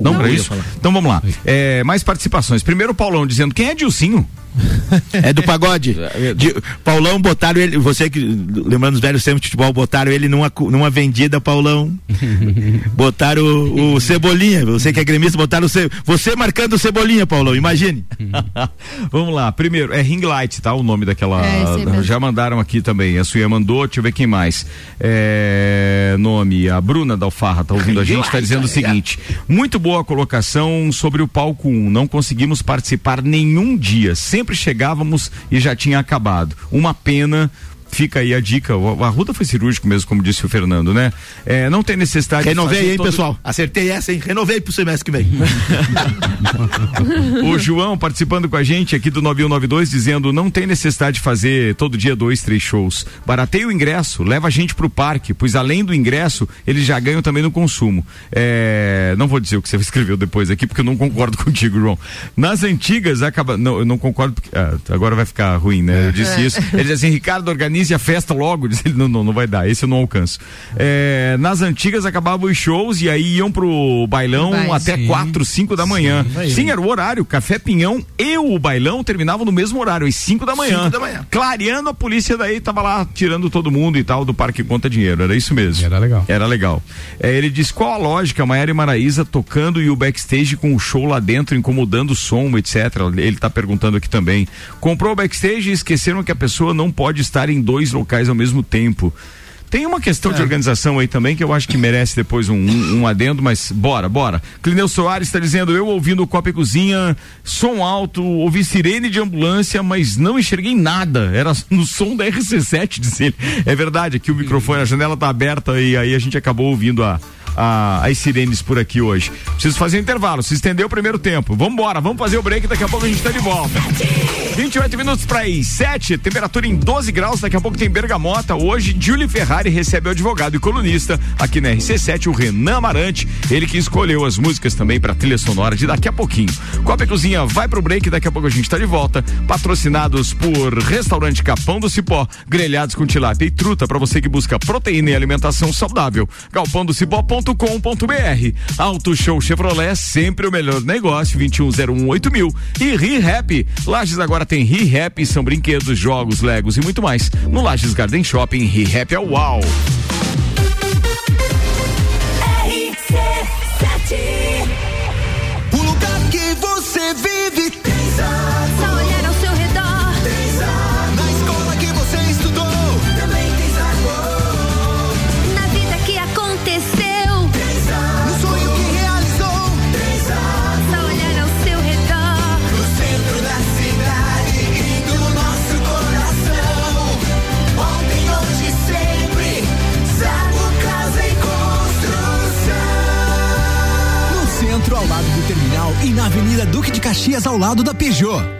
Não, Não, pra eu ia isso? Então vamos lá. É, mais participações. Primeiro o Paulão dizendo quem é Dilcinho? É do pagode. De- Paulão botaram ele, você que, lembrando os velhos tempos de futebol, botaram ele numa, numa vendida, Paulão. botaram o, o Cebolinha, você que é gremista, botaram o Ce, você marcando o Cebolinha, Paulão, imagine. Vamos lá. Primeiro, é Ring Light, tá? O nome daquela. É, já mandaram aqui também. A Suia mandou, deixa eu ver quem mais. É, nome, a Bruna da Alfarra tá ouvindo a gente, tá dizendo o seguinte: muito boa a colocação sobre o palco 1. Não conseguimos participar nenhum dia. Sempre chegávamos e já tinha acabado. Uma pena. Fica aí a dica. O- A Ruda foi cirúrgico mesmo, como disse o Fernando, né? É, não tem necessidade Renovei de fazer aí, todo- pessoal. Acertei essa, hein? Renovei pro semestre que vem. O João participando com a gente aqui do 9192 dizendo não tem necessidade de fazer todo dia dois, três shows. Barateia o ingresso, leva a gente pro parque, pois além do ingresso, eles já ganham também no consumo. É, não vou dizer o que você escreveu depois aqui, porque eu não concordo contigo, João. Nas antigas, acaba. Não, eu não concordo, porque, ah, agora vai ficar ruim, né? Eu disse isso. Ele diz assim, Ricardo, organize a festa logo. Diz ele, não, não, não vai dar, esse eu não alcanço. É, nas antigas acabavam os shows e aí iam pro bailão Vai. até Sim. quatro, cinco da manhã. Sim, era o horário. Café Pinhão e o bailão terminavam no mesmo horário, às 5 da manhã. Cinco da manhã. Clareando, a polícia daí tava lá tirando todo mundo e tal do Parque Conta Dinheiro. Era isso mesmo. Era legal. Era legal. É, ele diz qual a lógica, Maiara e Maraísa tocando e o backstage com o show lá dentro, incomodando o som, etc. Ele tá perguntando aqui também. Comprou o backstage e esqueceram que a pessoa não pode estar em dois locais ao mesmo tempo. Tem uma questão é. de organização aí também que eu acho que merece depois um, um, um adendo, mas bora, bora. Clineu Soares está dizendo: eu ouvindo o Copa e Cozinha, som alto, ouvi sirene de ambulância, mas não enxerguei nada. Era no som da RC7, diz ele. É verdade, aqui o microfone, a janela tá aberta e aí a gente acabou ouvindo a a, as sirenes por aqui hoje. Preciso fazer intervalo, se estendeu o primeiro tempo. Vamos embora, vamos fazer o break, daqui a pouco a gente está de volta. 28 minutos para as 7, temperatura em 12 graus, daqui a pouco tem bergamota. Hoje, Julie Ferrari recebe o advogado e colunista aqui na RC7, o Renan Amarante, ele que escolheu as músicas também para trilha sonora de daqui a pouquinho. Copa e Cozinha vai pro break, daqui a pouco a gente está de volta. Patrocinados por Restaurante Capão do Cipó, grelhados com tilápia e truta para você que busca proteína e alimentação saudável. Galpão do Cipó.com com.br Auto Show Chevrolet, sempre o melhor negócio, 21018000 mil. E ReHap. Lages agora tem ReHap, são brinquedos, jogos, legos e muito mais. No Lages Garden Shopping, ReHap é o UAU. Na Avenida Duque de Caxias ao lado da Peugeot.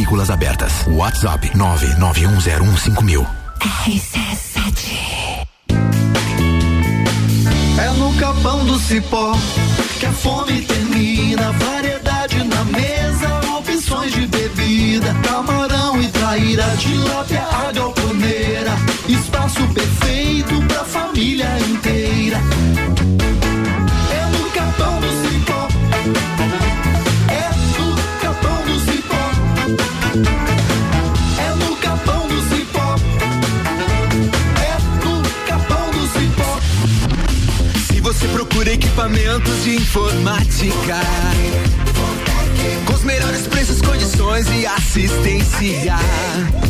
Matrículas abertas. WhatsApp 991015000. RC7 é no capão do cipó que a fome termina. Variedade na mesa, opções de bebida. Camarão e traíra, tilápia, a galponeira. Espaço perfeito pra família inteira. Equipamentos de informática. Com os melhores preços, condições e assistência.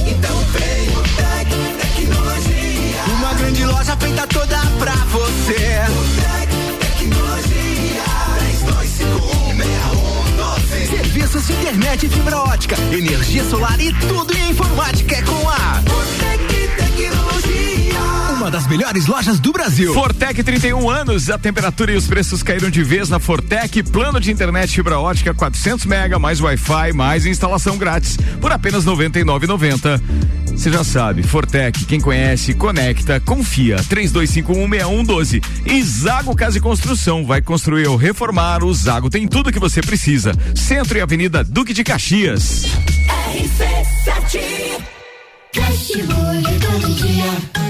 Então o Tec Tecnologia. Uma grande loja feita toda pra você. Tec Tecnologia. 32516112. Serviços de internet fibra ótica, energia solar e tudo em informática é com a Tec Tecnologia uma das melhores lojas do Brasil. Fortec 31 anos, a temperatura e os preços caíram de vez na Fortec. Plano de internet fibra ótica 400 mega mais Wi-Fi mais instalação grátis por apenas 99,90. Você já sabe, Fortec, quem conhece, conecta, confia. 32516112. E Zago Casa e Construção vai construir ou reformar. O Zago tem tudo que você precisa. Centro e Avenida Duque de Caxias. RC7 Fast Burger todo dia.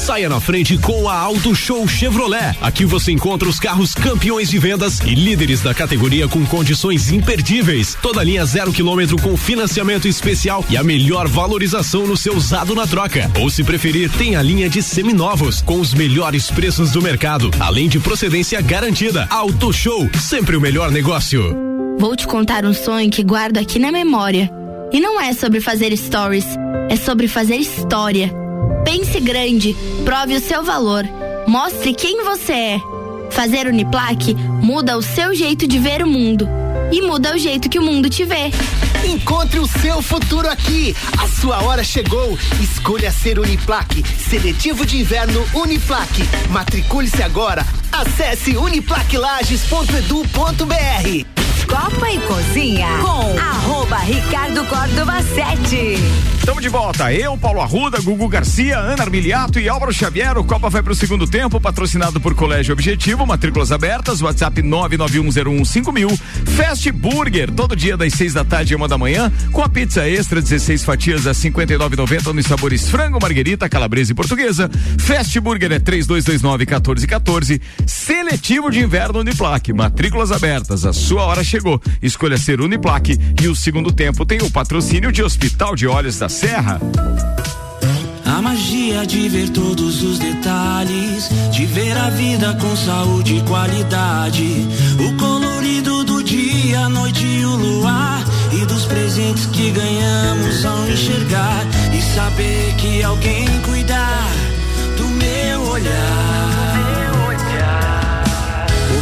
Saia na frente com a Auto Show Chevrolet. Aqui você encontra os carros campeões de vendas e líderes da categoria com condições imperdíveis. Toda linha zero quilômetro com financiamento especial e a melhor valorização no seu usado na troca. Ou se preferir, tem a linha de seminovos com os melhores preços do mercado, além de procedência garantida. Auto Show, sempre o melhor negócio. Vou te contar um sonho que guardo aqui na memória. E não é sobre fazer stories, é sobre fazer história. Pense grande, prove o seu valor, mostre quem você é. Fazer Uniplaque muda o seu jeito de ver o mundo e muda o jeito que o mundo te vê. Encontre o seu futuro aqui. A sua hora chegou. Escolha ser Uniplaque. Seletivo de inverno Uniplaque. Matricule-se agora. Acesse uniplaquilages.edu.br. Copa e Cozinha com arroba Ricardo Córdova 7. Estamos de volta. Eu, Paulo Arruda, Gugu Garcia, Ana Armiliato e Álvaro Xavier. O Copa vai para o segundo tempo, patrocinado por Colégio Objetivo, matrículas abertas, WhatsApp 991015000. Fast Burger, todo dia das seis da tarde e uma da manhã, com a pizza extra, 16 fatias a 59,90 nos sabores frango, marguerita, calabresa e portuguesa. Fast Burger é 3229-1414. Seletivo de inverno Uniplaque, matrículas abertas. A sua hora chegou. Escolha ser Uniplaque e o segundo tempo tem o patrocínio de Hospital de Olhos da Serra. A magia de ver todos os detalhes, de ver a vida com saúde e qualidade. O colorido do dia, a noite e o luar. E dos presentes que ganhamos ao enxergar. E saber que alguém cuidar do meu olhar.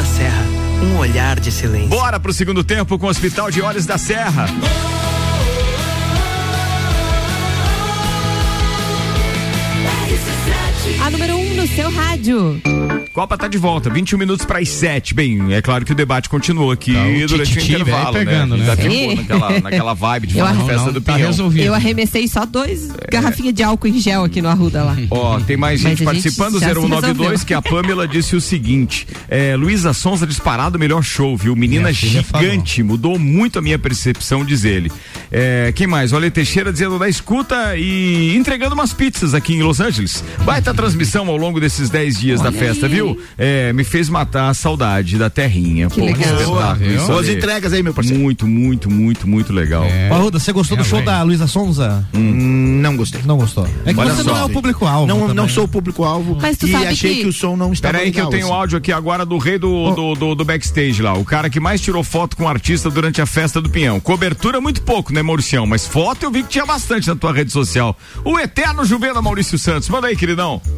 Da Serra. Um olhar de silêncio. Bora pro segundo tempo com o Hospital de Olhos da Serra. A número 1 um no seu rádio. Copa tá de volta, 21 minutos para as 7. Bem, é claro que o debate continuou aqui Tá, o durante o intervalo, vai pegando, né? né? Sim. ficou naquela, naquela vibe de falar festa não, do tá Pinhão. resolvido. Eu arremessei só dois garrafinhas de álcool em gel aqui no Arruda lá. Ó, tem mais gente participando, já se 0192, resolveu. que a Pamela disse o seguinte: é, Luísa Sonza disparado o melhor show, viu? Menina gigante, mudou muito a minha percepção, diz ele. É, quem mais? Olha, Teixeira dizendo da escuta e entregando umas pizzas aqui em Los Angeles. Baita transmissão ao longo desses 10 dias da festa, viu? É, me fez matar a saudade da terrinha. Que Pô, legal. espetáculo Boas entregas aí, meu parceiro. Muito, muito, muito, muito legal. É. Arruda, você gostou do É, show bem. da Luísa Sonza? Hum, não gostei. Não gostou? É que Olha você só. não é o público-alvo. Não, também, não né? sou o público-alvo Mas tu e sabe achei que... que o som não estava Peraí que eu tenho assim. áudio aqui agora do rei do, do, do, do backstage lá. O cara que mais tirou foto com o artista durante a festa do Pinhão. Cobertura muito pouco, né, Mauricião? Mas foto eu vi que tinha bastante na tua rede social. O eterno Juvena Maurício Santos. Manda aí, queridão.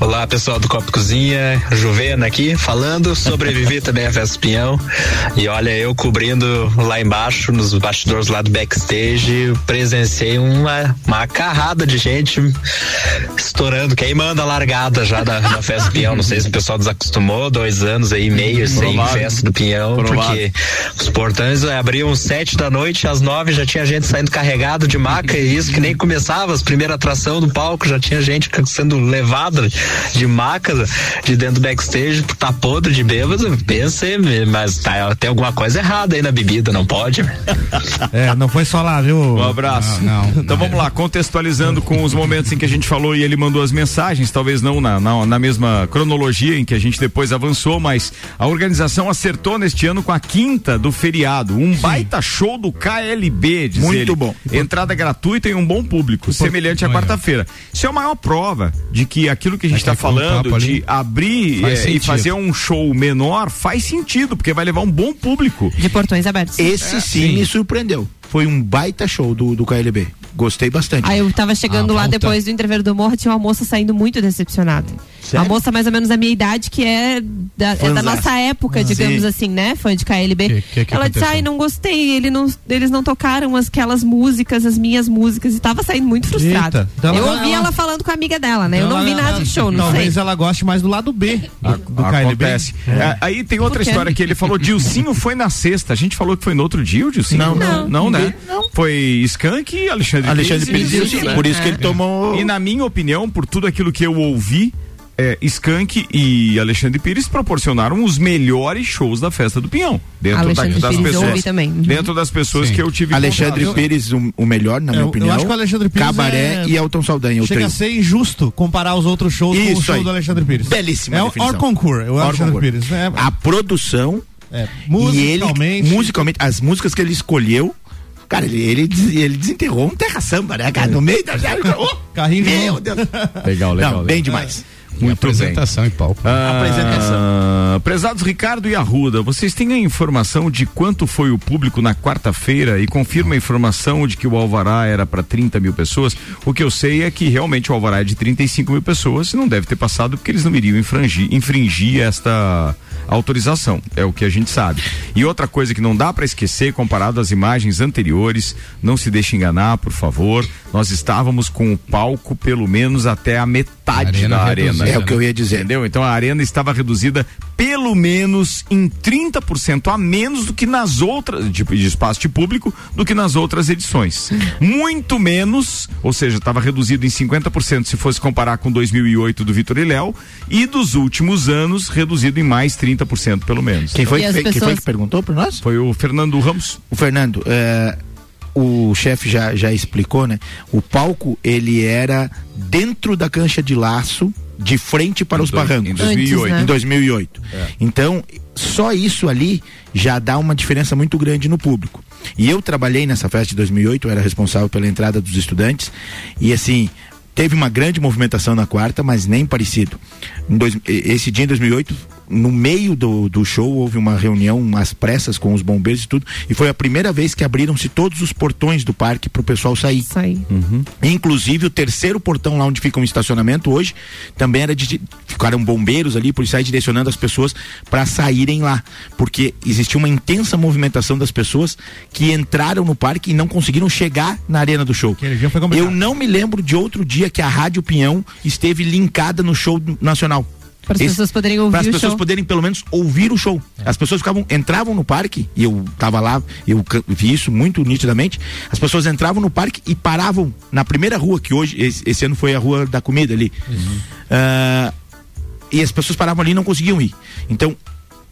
Olá pessoal do Copo Cozinha, Juvena aqui, falando, sobrevivi também à Festa Pinhão. E olha, eu cobrindo lá embaixo, nos bastidores lá do backstage, presenciei uma, uma carrada de gente estourando, queimando a largada já da, da Festa Pinhão. Não sei se o pessoal desacostumou, dois anos aí, meio sem Provável. Festa do Pinhão, Provável. porque os portões abriam sete da noite, às nove já tinha gente saindo carregado de maca, e isso que nem começava, as primeiras atração do palco, já tinha gente sendo levada de maca de dentro do backstage, tá podre de bêbado, pensei, mas tá, tem alguma coisa errada aí na bebida, não pode? É, não foi só lá, viu? Um abraço. então vamos lá, contextualizando com os momentos em que a gente falou e ele mandou as mensagens, talvez não na, na, na mesma cronologia em que a gente depois avançou, mas a organização acertou neste ano com a quinta do feriado. Um baita show do KLB, diz Muito ele. bom. Entrada gratuita e um bom público, semelhante à quarta-feira. Isso é a maior prova de que aquilo que a gente está falando, de abrir Faz eh, e fazer um show menor, faz sentido, porque vai levar um bom público. De portões abertos. Esse É, sim, sim. me surpreendeu. Foi um baita show do, do KLB. Gostei bastante. Aí eu tava chegando Ah, lá volta. depois do intervalo do morro, tinha uma moça saindo muito decepcionada. Sério? Uma moça mais ou menos da minha idade, que é da, é da nossa época, Ah. digamos Sim. assim, né? Fã de KLB. Que- que que Ela disse, aconteceu? ai, não gostei, ele não, eles não tocaram as- aquelas músicas, as minhas músicas, e tava saindo muito frustrada. Eita. Então eu ela- ouvi ela- ela falando com a amiga dela, né? Eu não Ela- vi nada do show, não Talvez sei. ela goste mais do lado B do, do KLB. Acontece. É, aí tem outra Por quê? história que ele falou, Dilcinho foi na sexta. A gente falou que foi no outro dia, o Dilcinho? Não, não, não. né? Foi Skank e Alexandre, Alexandre Pires. Pires e Dilcinho, né? por isso que ele tomou- E na minha opinião, por tudo aquilo que eu ouvi, é, Skank e Alexandre Pires proporcionaram os melhores shows da festa do Pinhão. Dentro da- Alexandre das Pires pessoas. também. Uhum. Dentro das pessoas que eu tive Alexandre contato. Pires, o, o melhor, na É, minha eu- eu opinião. acho que o Alexandre Pires Cabaré é- e Elton Saldanha, Chega a ser injusto comparar os outros shows com o Isso show aí. do Alexandre Pires. Belíssima É o. Or Concours, o Alexandre. Pires. É, A produção é, e ele, musicalmente. musicalmente, as músicas que ele escolheu, cara, ele, ele, ele desenterrou um terra samba, né, cara? No meio da. Oh, Carrinho de Meu. Deus. Legal, legal. Não, bem legal. demais. Muito apresentação em palco. Ah, Prezados Ricardo e Arruda, vocês têm a informação de quanto foi o público na quarta-feira e confirma a informação de que o Alvará era para 30 mil pessoas? O que eu sei é que realmente o Alvará é de 35 mil pessoas e não deve ter passado porque eles não iriam infringir, infringir esta autorização, é o que a gente sabe. E outra coisa que não dá para esquecer, comparado às imagens anteriores, não se deixe enganar, por favor, nós estávamos com o palco pelo menos até a metade Arena da arena. É o que eu ia dizer. Entendeu? Então a arena estava reduzida pelo menos em 30% a menos do que nas outras, tipo, de espaço de público, do que nas outras edições. Muito menos, ou seja, estava reduzido em 50% se fosse comparar com 2008 do Vitor e Léo, e dos últimos anos reduzido em mais 30% pelo menos. Quem foi, que, as fe- quem foi pessoas- que perguntou para nós? Foi o Fernando Ramos. O Fernando, é, o chefe já, já explicou, né? O palco, ele era dentro da cancha de laço, de frente para Em os dois- barrancos. em 2008. Antes, né? Em 2008. Então, só isso ali já dá uma diferença muito grande no público. E eu trabalhei nessa festa de 2008, eu era responsável pela entrada dos estudantes, e assim, teve uma grande movimentação na quarta, mas nem parecido. Em dois- esse dia em 2008, no meio do, do show, houve uma reunião, umas pressas com os bombeiros e tudo, e foi a primeira vez que abriram-se todos os portões do parque para o pessoal sair. Saí. Inclusive o terceiro portão lá onde fica o estacionamento hoje também era de ficaram bombeiros ali, policiais direcionando as pessoas para saírem lá, porque existia uma intensa movimentação das pessoas que entraram no parque e não conseguiram chegar na arena do show. Eu não me lembro de outro dia que a Rádio Pinhão esteve linkada no show nacional. Para as Esse- pessoas poderem ouvir para as pessoas show. poderem pelo menos ouvir o show. As pessoas ficavam, entravam no parque, e eu tava lá, eu vi isso muito nitidamente. As pessoas entravam no parque e paravam na primeira rua, que hoje, esse, esse ano foi a rua da comida ali. Ah, e as pessoas paravam ali e não conseguiam ir. Então,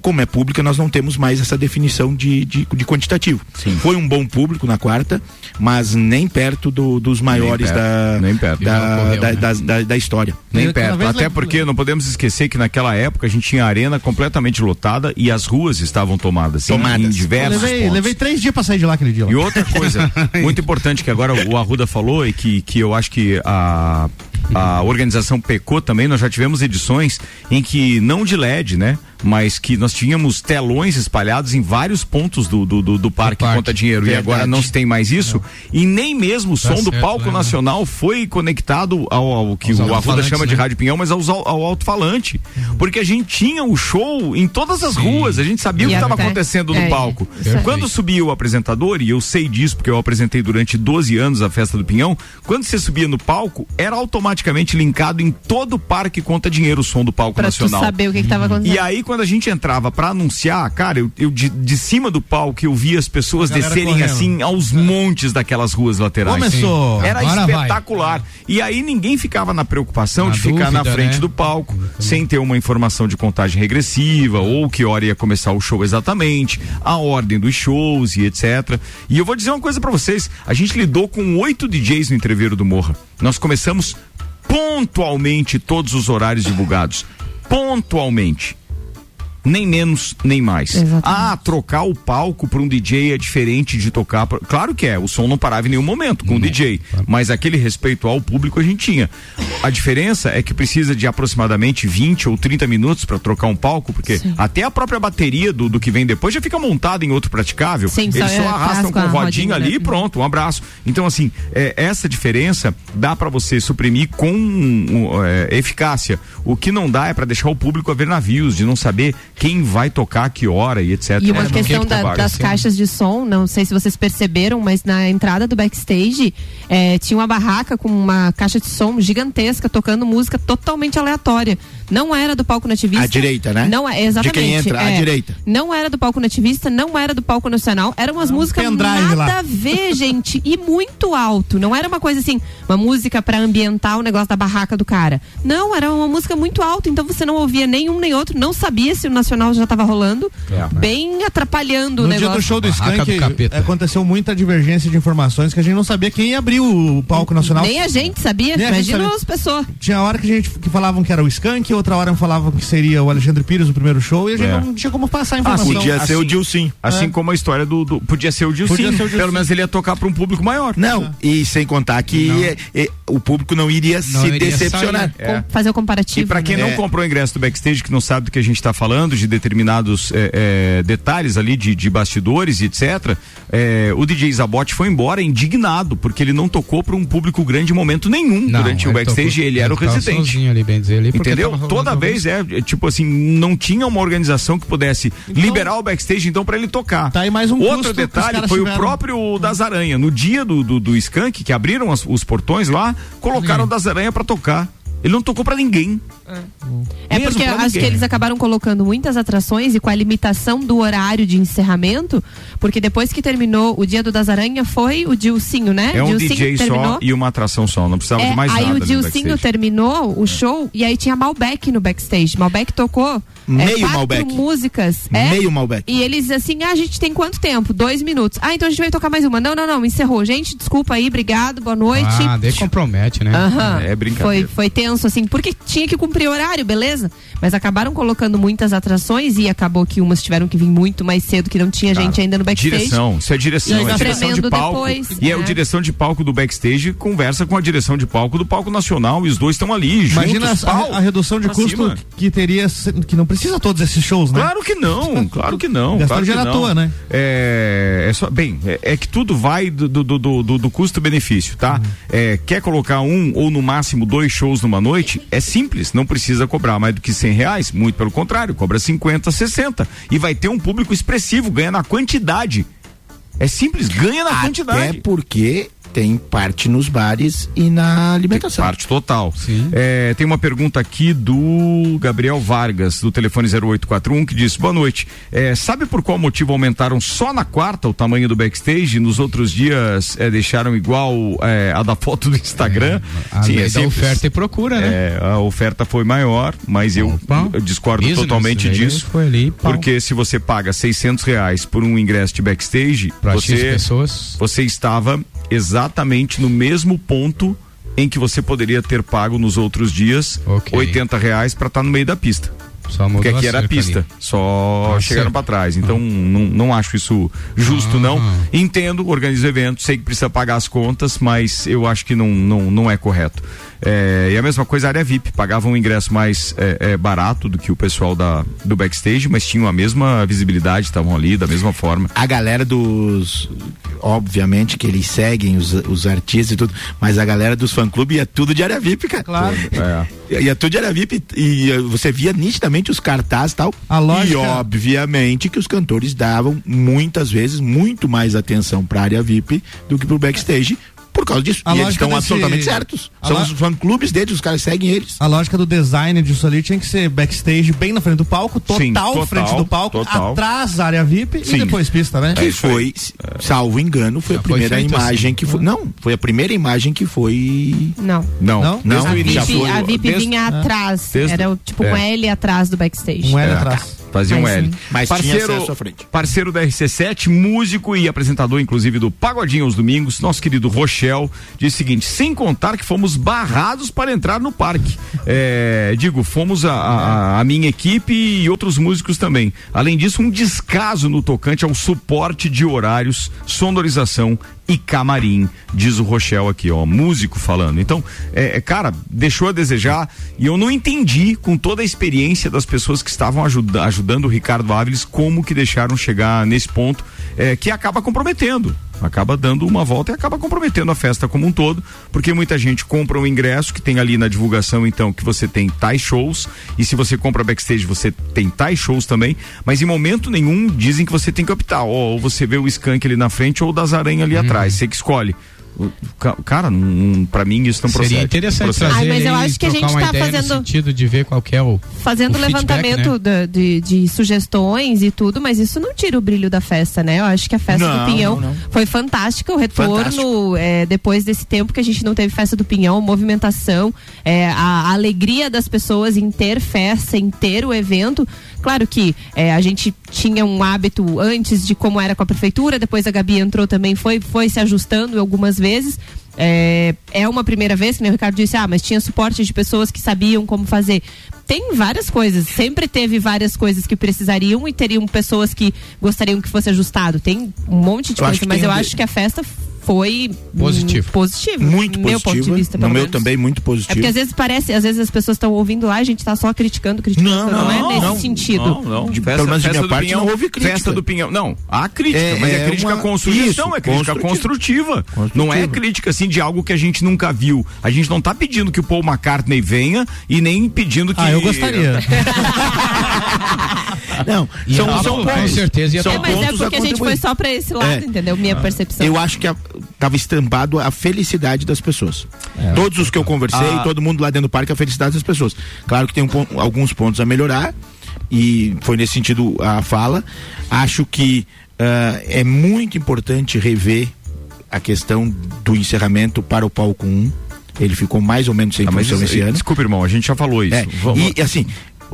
como é pública, nós não temos mais essa definição de, de, de quantitativo. Foi um bom público na quarta, mas nem perto do- dos maiores perto, da, nem perto. da, Não ocorreu, da, né? da, da- da história. Nem perto. Até le- porque não podemos esquecer que naquela época a gente tinha a arena completamente lotada e as ruas estavam tomadas. sim, Tomadas. Em Eu diversos levei, pontos. levei três dias pra sair de lá aquele dia. lá. E outra coisa muito importante que agora o Arruda falou e que, que eu acho que a, a organização pecou também, nós já tivemos edições em que, não de LED, né? Mas que nós tínhamos telões espalhados em vários pontos do, do, do, do parque, parque. conta dinheiro. E agora não se tem mais isso. E nem mesmo o som do certo, palco né? nacional foi conectado ao, ao que Aos o Arruda chama de né? rádio pinhão, mas aos, ao, ao alto-falante. Porque a gente tinha o show em todas as ruas, a gente sabia o E que estava acontecendo no é, palco. isso aí. Quando subia o apresentador, e eu sei disso porque eu apresentei durante 12 anos a festa do Pinhão, quando você subia no palco, era automaticamente linkado em todo o parque conta dinheiro o som do palco Pra tu nacional. saber o que, que tava acontecendo. E aí, quando a gente entrava pra anunciar, cara, eu, eu de, de cima do palco eu via as pessoas descerem correndo. assim aos montes daquelas ruas laterais. Começou. Era Agora vai. espetacular. E aí ninguém ficava na preocupação Na de ficar na dúvida, frente né? do palco, sem ter uma informação de contagem regressiva, ou que hora ia começar o show exatamente, a ordem dos shows e etc. E eu vou dizer uma coisa pra vocês: a gente lidou com oito DJs no entreveiro do Morra. Nós começamos pontualmente todos os horários divulgados. Pontualmente. Nem menos, nem mais. Exatamente. Ah, trocar o palco para um DJ é diferente de tocar. pra- Claro que é, o som não parava em nenhum momento com o DJ, mas aquele respeito ao público a gente tinha. A diferença é que precisa de aproximadamente 20 ou 30 minutos para trocar um palco, porque até a própria bateria do, do que vem depois já fica montada em outro praticável. Sim, só Eles só é, arrastam com a rodinha rodinha, ali né? e pronto, um abraço. Então, assim, é, essa diferença dá para você suprimir com um, é, eficácia. O que não dá é para deixar o público a ver navios, de não saber quem vai tocar, que hora e etc. E uma É, questão da- das caixas de som, não sei se vocês perceberam, mas na entrada do backstage eh, tinha uma barraca com uma caixa de som gigantesca tocando música totalmente aleatória. Não era do palco nativista. À direita, né? Não é, exatamente. De quem entra, à é. direita. Não era do palco nativista, não era do palco nacional. Eram umas músicas pendrive nada lá. a ver, gente, e muito alto. Não era uma coisa assim, uma música pra ambientar o negócio da barraca do cara. Não, era uma música muito alta, então você não ouvia nenhum nem outro, não sabia se o nacional já tava rolando, bem atrapalhando o No negócio. dia do show do Skank, do aconteceu muita divergência de informações que a gente não sabia quem ia abrir o palco nacional. Nem a gente sabia, Nem a gente imagina sabia. as pessoas. Tinha hora que a gente que falavam que era o Skank, outra hora falavam que seria o Alexandre Pires o primeiro show e a gente É. não tinha como passar a Ah, informação. podia ser o Dilcim. Assim É. como a história do, do- Podia ser o Dilcim. Podia ser o Dilcim. Pelo menos ele ia tocar para um público maior. Não, e sem contar que é, é, o público não iria se iria decepcionar. sair. É. Com- Fazer o comparativo. E para quem né? não É. comprou o ingresso do backstage, que não sabe do que a gente está falando, de determinados é, é, detalhes ali de, de bastidores e etc., é, o DJ Zabotti foi embora indignado, porque ele não tocou para um público grande em momento nenhum Não, durante o backstage tocou- ele era o residente. ali, bem dizer, ali, Entendeu? Toda vez é, é, tipo assim, não tinha uma organização que pudesse liberar o backstage então para ele tocar. Tá aí mais um Outro detalhe foi o tiveram. próprio das Aranha. No dia do, do, do Skank, que abriram as- os portões lá, colocaram o das Aranha para tocar. Ele não tocou para ninguém. É Mesmo porque acho ninguém. que eles acabaram colocando muitas atrações e com a limitação do horário de encerramento, porque depois que terminou o Dia do Das Aranha foi o Dilcinho, né? É um Dilcinho DJ terminou. só e uma atração só. Não precisava É, de mais aí nada. o ali no Dilcinho terminou o show e aí tinha Malbec no backstage. Malbec tocou é, Meio quatro Malbec. músicas. é, Meio Malbec. E eles assim, ah, a gente tem quanto tempo? Dois minutos. Ah, então a gente vai tocar mais uma. Não, não, não, encerrou. Gente, desculpa aí, obrigado, boa noite. Ah, daí compromete, né? Aham. É brincadeira. Foi, foi tenso, assim, porque tinha que cumprir horário, beleza? Mas acabaram colocando muitas atrações e acabou que umas tiveram que vir muito mais cedo, que não tinha gente ainda no backstage. Direção, isso é direção, E é direção de palco. depois, e é o né? direção de palco do backstage conversa com a direção de palco do palco nacional e os dois estão ali Imagina juntos, a, a redução de pra custo cima. que teria, que não precisa todos esses shows, né? Claro que não, claro que não. Gastou claro que não. toa, né? É, é só, bem, é, é que tudo vai do, do, do, do- do custo-benefício, tá? Uhum. É, quer colocar um ou no máximo dois shows numa noite? É simples, não precisa cobrar mais do que cem reais, muito pelo contrário, cobra 50, 60. E vai ter um público expressivo, ganha na quantidade. É simples, ganha na Até quantidade. porque tem parte nos bares e na alimentação. Parte total. É, tem uma pergunta aqui do Gabriel Vargas, do telefone 0841, que diz: Boa noite. É, sabe por qual motivo aumentaram só na quarta o tamanho do backstage? Nos outros dias é, deixaram igual é, a da foto do Instagram? a lei da oferta e procura, né? É, a oferta foi maior, mas eu, eu discordo Business, totalmente aí disso. foi ali, pau. porque se você paga 600 reais por um ingresso de backstage, Pra você, pessoas. você estava exatamente no mesmo ponto em que você poderia ter pago nos outros dias Ok. 80 reais para estar no meio da pista. Só Porque aqui a era cerca pista, ali. só Ah, chegaram para trás. Então não, não acho isso justo, não. Entendo, organizo evento, sei que precisa pagar as contas, mas eu acho que não, não, não é correto. É, e a mesma coisa a área VIP, pagavam um ingresso mais é, é, barato do que o pessoal da, do backstage, mas tinham a mesma visibilidade, estavam ali da mesma forma. A galera dos. Obviamente que eles seguem os, os artistas e tudo, mas a galera dos fã-clube ia tudo de área VIP, cara. Claro. É. Ia tudo de área VIP e eh, você via nitidamente os cartazes e tal. A lógica- E obviamente que os cantores davam muitas vezes muito mais atenção pra área VIP do que pro backstage. Por causa disso. A e eles estão desse- absolutamente certos. a São lo- os fã-clubes deles, os caras seguem eles. A lógica do design disso ali tinha que ser backstage bem na frente do palco, total, Sim, total, frente do palco, total. atrás área VIP Sim. e depois pista, né? Que foi, salvo engano, foi a Já foi primeira feito imagem assim. que foi. Não, foi a primeira imagem que foi. Não. Não, Não? Não. A VIP, a VIP desde- vinha atrás. Desde- era tipo é. um L atrás do backstage. Um L É. atrás. Fazia um Mas L. sim. Mas tinha acesso à frente. Parceiro da RC7, músico e apresentador, inclusive, do Pagodinho aos Domingos, nosso querido Rochel, diz o seguinte: sem contar que fomos barrados para entrar no parque. É, digo, fomos a, a- a minha equipe e outros músicos também. Além disso, um descaso no tocante ao suporte de horários, sonorização e camarim, diz o Rochel aqui, ó, músico falando. Então, é, é, cara, deixou a desejar e eu não entendi com toda a experiência das pessoas que estavam ajuda- ajudando o Ricardo Áviles como que deixaram chegar nesse ponto é, que acaba comprometendo. Acaba dando uma volta e acaba comprometendo a festa como um todo, porque muita gente compra um ingresso que tem ali na divulgação, então, que você tem tais shows, e se você compra backstage, você tem tais shows também, mas em momento nenhum dizem que você tem que optar, ó, ou você vê o Skank ali na frente ou o das aranhas ali atrás, você que escolhe. Cara, não, pra mim isso não procede. Seria interessante procede. trazer Ai, mas eu acho que a gente tá no fazendo- sentido de ver qual que é o Fazendo o levantamento né? da- de, de sugestões e tudo, mas isso não tira o brilho da festa, né? Eu acho que a festa Não, do Pinhão não, não. foi fantástica, o retorno é, depois desse tempo que a gente não teve festa do Pinhão, movimentação, é, a, a alegria das pessoas em ter festa, em ter o evento. Claro que é, a gente tinha um hábito antes de como era com a prefeitura, depois a Gabi entrou também, foi, foi se ajustando algumas vezes. É, é uma primeira vez, que nem o Ricardo disse, ah, mas tinha suporte de pessoas que sabiam como fazer. Tem várias coisas, sempre teve várias coisas que precisariam e teriam pessoas que gostariam que fosse ajustado. Tem um monte de Eu coisa, mas eu de- acho que a festa foi Positivo. positivo. Muito meu positivo. ponto de vista, no meu menos. também, muito É positivo. porque às vezes parece, às vezes as pessoas estão ouvindo lá, a gente tá só criticando, criticando. Não, Não, é não, nesse não, sentido. Não, não. De- Festa- pelo menos de festa minha do parte Pinhão, não houve crítica. Festa do Pinhão. Não, há crítica, É, mas é, é crítica uma- com sugestão, isso, é crítica construtiva. Não é crítica assim de algo que a gente nunca viu. A gente não tá pedindo que o Paul McCartney venha e nem pedindo que Ah, eu gostaria. Não, E são, ela, são com pontos. certeza, ia são É, mas é porque a gente foi só pra esse lado, É. entendeu? Minha percepção. Eu acho que a- tava estampado a felicidade das pessoas. Todos os que eu conversei, Ah. todo mundo lá dentro do parque, a felicidade das pessoas. Claro que tem um alguns pontos a melhorar e foi nesse sentido a fala. Acho que ah, é muito importante rever a questão do encerramento para o palco 1. Ele ficou mais ou menos sem Ah, mas função esse ano. Desculpa, irmão, a gente já falou isso. É, Vamos- E assim,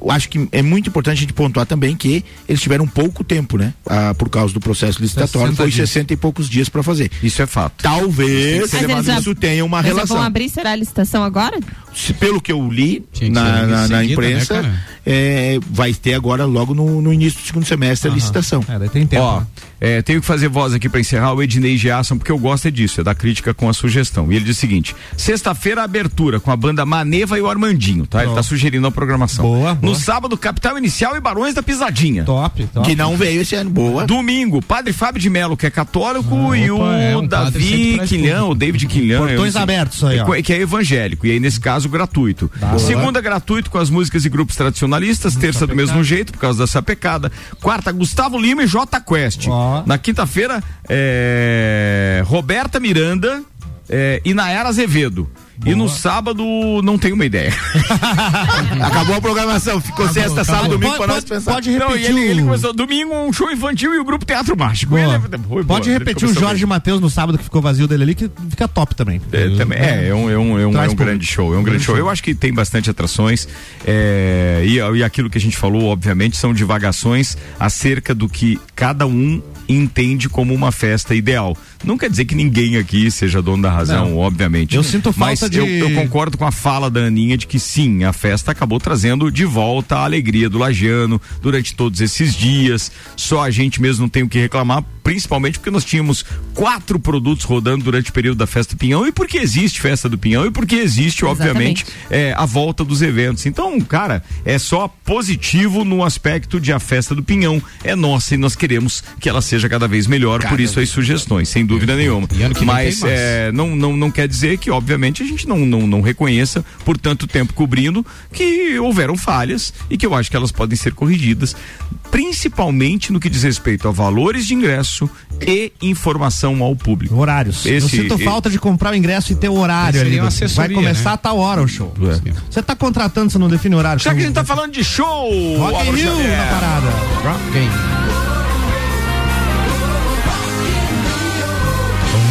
acho que é muito importante a gente pontuar também que eles tiveram pouco tempo, né? Ah, por causa do processo licitatório, 60 foi dias. 60 e poucos dias para fazer. Isso é fato. Talvez já- isso tenha uma relação. vão abrir, será a licitação agora? Se- pelo que eu li que na, ser na- em na seguida, imprensa, né, é, vai ter agora logo no, no início do segundo semestre a licitação. É, daí tem tempo. Ó, né? É, tenho que fazer voz aqui pra encerrar o Ednei Giasson, porque eu gosto é disso, é da crítica com a sugestão. E ele diz o seguinte: sexta-feira, abertura com a banda Maneva e o Armandinho, tá? Ele tá sugerindo a programação. Boa, boa. No sábado, Capital Inicial e Barões da Pisadinha. Top, top. Que não veio esse ano. Boa. Domingo, Padre Fábio de Melo, que é católico, Ah, e o opa, é, um Davi Quilhão, o David Quilhão. Portões eu abertos aí, ó. é, que é evangélico, e aí nesse caso gratuito. Boa. Segunda, gratuito com as músicas e grupos tradicionalistas. Terça, do mesmo jeito, por causa da sapecada. Quarta, Gustavo Lima e J Quest. Ó. Na quinta-feira, é, Roberta Miranda é, e Nayara Azevedo. E no sábado, não tenho uma ideia. Acabou a programação, ficou sexta, sábado, domingo Pode- para nós pode- pensar. pode Não, repetir ele, ele o- começou domingo, um show infantil e o grupo Teatro Mágico. Boa. Ele- boa, Pode ele repetir o Jorge Matheus no sábado que ficou vazio dele ali, que fica top também. É, também, é, é um, é um, é um, é um grande show, é um grande show. Eu acho que tem bastante atrações é, e, e aquilo que a gente falou, obviamente, são divagações acerca do que cada um entende como uma festa ideal. Não quer dizer que ninguém aqui seja dono da razão, Não. obviamente. Eu sinto Mas falta de- eu, eu concordo com a fala da Aninha de que sim, a festa acabou trazendo de volta a alegria do Lajano durante todos esses dias. Só a gente mesmo não tem o que reclamar, principalmente porque nós tínhamos quatro produtos rodando durante o período da festa do Pinhão e porque existe festa do Pinhão e porque existe, obviamente, é, a volta dos eventos. Então, cara, é só positivo no aspecto de a festa do Pinhão é nossa e nós queremos que ela seja cada vez melhor, por isso as sugestões, sem dúvida nenhuma. E ano que vem Mas tem mais. é, não, não, não quer dizer que, obviamente, a gente não, não, não reconheça por tanto tempo cobrindo que houveram falhas e que eu acho que elas podem ser corrigidas, principalmente no que diz respeito a valores de ingresso e informação ao público. Horários. eu Esse- sinto e- falta de comprar o ingresso e ter o horário Mas ali. Vai assessoria, começar né? a tal hora o show. É. Você tá contratando, você não define horário. Já que a gente tá falando de show, Rock in Rio Xavier. na parada. Rock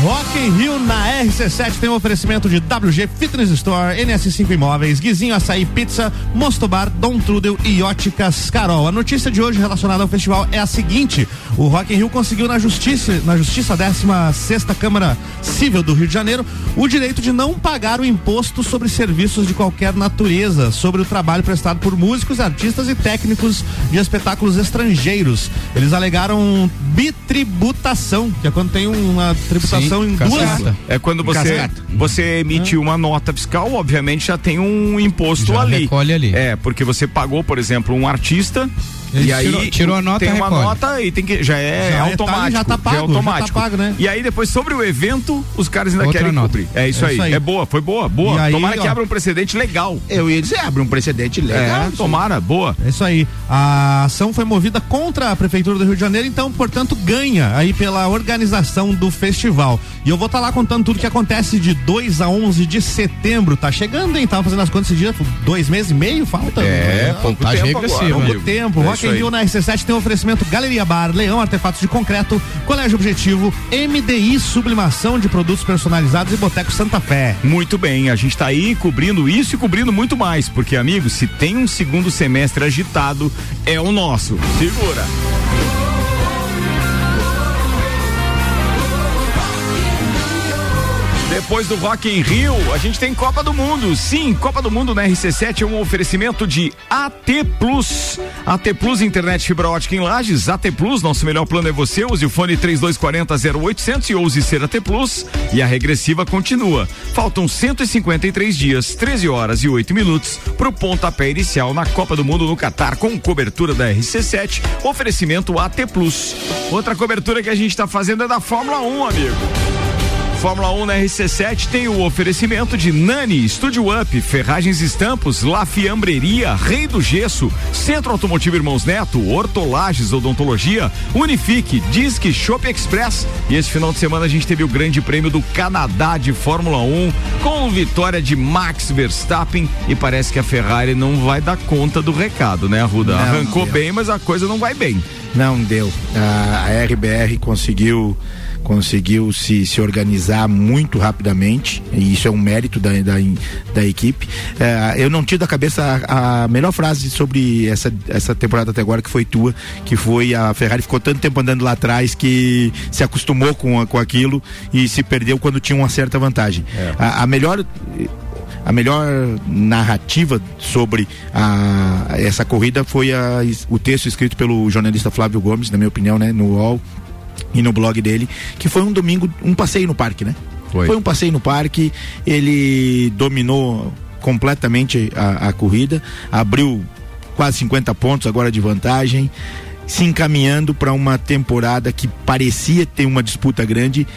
Rock in Rio na RC7 tem um oferecimento de WG Fitness Store, NS5 Imóveis, Guizinho Açaí Pizza, Mostobar, Dom Trudel e Óticas Carol. A notícia de hoje relacionada ao festival é a seguinte: o Rock in Rio conseguiu na justiça, na justiça 16 Câmara Civil do Rio de Janeiro, o direito de não pagar o imposto sobre serviços de qualquer natureza, sobre o trabalho prestado por músicos, artistas e técnicos de espetáculos estrangeiros. Eles alegaram bitributação, que é quando tem uma tributação em duas É quando você, Cascata. você emite uma nota fiscal, obviamente já tem um imposto Já ali. ali. É, porque você pagou, por exemplo, um artista. Ele e aí tirou- tirou a nota, tem uma recolhe. nota e tem que já é Já é automático, tá- já tá pago, é já tá automático. pago, né? E aí depois sobre o evento, os caras ainda Outra querem nota. cumprir. É isso, É aí. isso aí. É boa, foi boa, boa. Aí, tomara que ó. abra um precedente legal. Eu ia dizer, abre um precedente legal. É, tomara, boa. É isso aí. A ação foi movida contra a Prefeitura do Rio de Janeiro, então, portanto, ganha aí pela organização do festival. E eu vou estar lá contando tudo que acontece de 2 a 11 de setembro. Tá chegando, hein? Tava fazendo as contas esse dia, dois meses e meio, falta? É, pouco contagem tempo regressiva, Pouco tempo. É In aí. Rio na RC7 tem um oferecimento Galeria Bar, Leão Artefatos de Concreto, Colégio Objetivo, MDI Sublimação de Produtos Personalizados e Boteco Santa Fé. Muito bem, a gente tá aí cobrindo isso e cobrindo muito mais, porque, amigo, se tem um segundo semestre agitado, é o nosso. Segura. Depois do Rock em Rio, a gente tem Copa do Mundo. Sim, Copa do Mundo na RC7 é um oferecimento de AT Plus. AT Plus Internet Fibra Ótica em Lages. AT Plus, nosso melhor plano é você. Use o fone 3240 0800 e ouse ser AT Plus. E a regressiva continua. Faltam 153 dias, 13 horas e 8 minutos para o pontapé inicial na Copa do Mundo no Catar com cobertura da RC7. Oferecimento AT Plus. Outra cobertura que a gente está fazendo é da Fórmula 1, amigo. Fórmula 1 na RC7 tem o oferecimento de Nani, Studio Up, Ferragens Estampos, La Fiambreria, Rei do Gesso, Centro Automotivo Irmãos Neto, Hortolages Odontologia, Unifique, Disque Shop Express. E esse final de semana a gente teve o Grande Prêmio do Canadá de Fórmula 1 com vitória de Max Verstappen e parece que a Ferrari não vai dar conta do recado, né, Arruda? Não, Arrancou não. bem, mas a coisa não vai bem. Não deu. A RBR conseguiu conseguiu se, se organizar muito rapidamente e isso é um mérito da, da, da equipe. É, eu não tiro da cabeça a, a melhor frase sobre essa, essa temporada até agora que foi tua, que foi a Ferrari ficou tanto tempo andando lá atrás que se acostumou com, com aquilo e se perdeu quando tinha uma certa vantagem. A, a melhor a melhor narrativa sobre a, essa corrida foi a, o texto escrito pelo jornalista Flávio Gomes, na minha opinião, né, no UOL e no blog dele, que foi um domingo, um passeio no parque, né? Foi. um passeio no parque, ele dominou completamente a, a corrida, abriu quase 50 pontos agora de vantagem, se encaminhando para uma temporada que parecia ter uma disputa grande.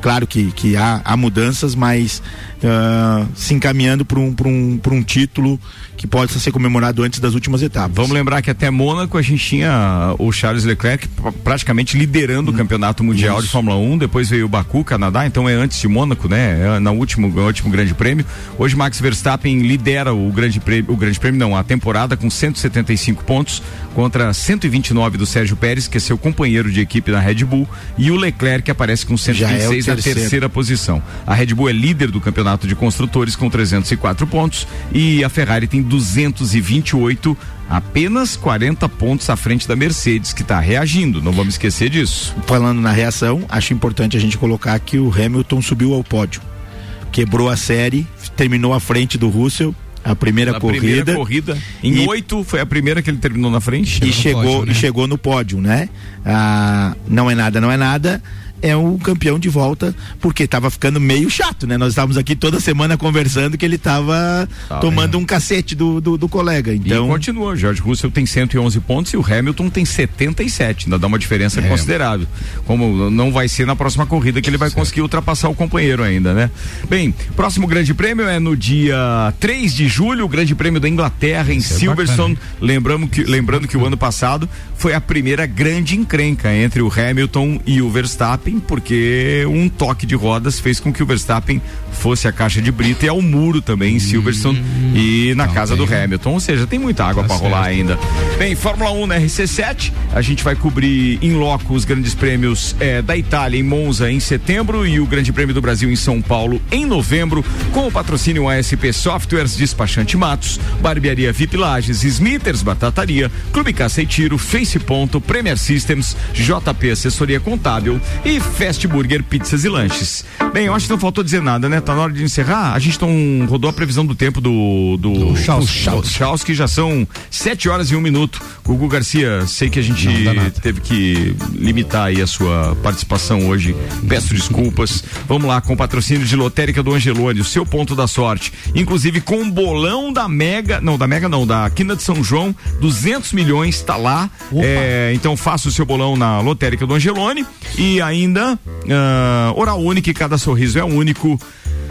Claro que, que há, há mudanças, mas ah, se encaminhando para um, pra um, pra um título que possa ser comemorado antes das últimas etapas. Vamos lembrar que até Mônaco a gente tinha o Charles Leclerc pr- praticamente liderando o campeonato mundial de Fórmula 1, depois veio o Baku, Canadá, então é antes de Mônaco, né? É no último, no último grande prêmio. Hoje Max Verstappen lidera o grande prêmio, o grande prêmio não, a temporada com 175 pontos contra 129 do Sérgio Pérez, que é seu companheiro de equipe na Red Bull, e o Leclerc aparece com Já é o 126 na terceiro. terceira posição. A Red Bull é líder do campeonato de construtores com 304 pontos e a Ferrari tem 228, apenas 40 pontos à frente da Mercedes, que está reagindo, não vamos esquecer disso. falando na reação, acho importante a gente colocar que o Hamilton subiu ao pódio. Quebrou a série, terminou à frente do Russell, a primeira Na corrida. primeira corrida, em oito foi a primeira que ele terminou na frente. e chegou, e chegou no pódio, né? Ah, não é nada, não é nada. É o campeão de volta, porque estava ficando meio chato, né? Nós estávamos aqui toda semana conversando que ele estava Tá, tomando um cacete do, do, do colega. Então, E continua, George Russell tem 111 pontos e o Hamilton tem 77, ainda dá uma diferença É. considerável. Como não vai ser na próxima corrida que ele vai conseguir ultrapassar o companheiro ainda, né? Bem, próximo grande prêmio é no dia 3 de julho, o grande prêmio da Inglaterra em Isso é Silverstone. Lembramos que, lembrando que o ano passado foi a primeira grande encrenca entre o Hamilton e o Verstappen Verstappen, porque um toque de rodas fez com que o Verstappen fosse a caixa de brita e ao muro também em Silverstone e na casa do Hamilton. Ou seja, tem muita água Tá para rolar ainda. Bem, Fórmula 1 na RC7, a gente vai cobrir em loco os grandes prêmios eh, da Itália em Monza em setembro e o Grande Prêmio do Brasil em São Paulo em novembro, com o patrocínio ASP Softwares, Despachante Matos, Barbearia VIP Lages, Smithers Batataria, Clube Caça e Tiro, Face Ponto, Premier Systems, JP Assessoria Contábil e Fast Burger Pizzas e Lanches. Bem, eu acho que não faltou dizer nada, né? Tá na hora de encerrar. A gente não rodou a previsão do tempo do do, do Chaus, que já são sete horas e um minuto. Gugu Garcia, sei que a gente teve que limitar aí a sua participação hoje. Peço desculpas. Vamos lá, com o patrocínio de Lotérica do Angelone, o seu ponto da sorte. Inclusive com o bolão da Mega, não, da Mega não, da Quina de São João, 200 milhões, tá lá. É, então faça o seu bolão na Lotérica do Angelone e ainda ah, Oral Unique, cada sorriso é único.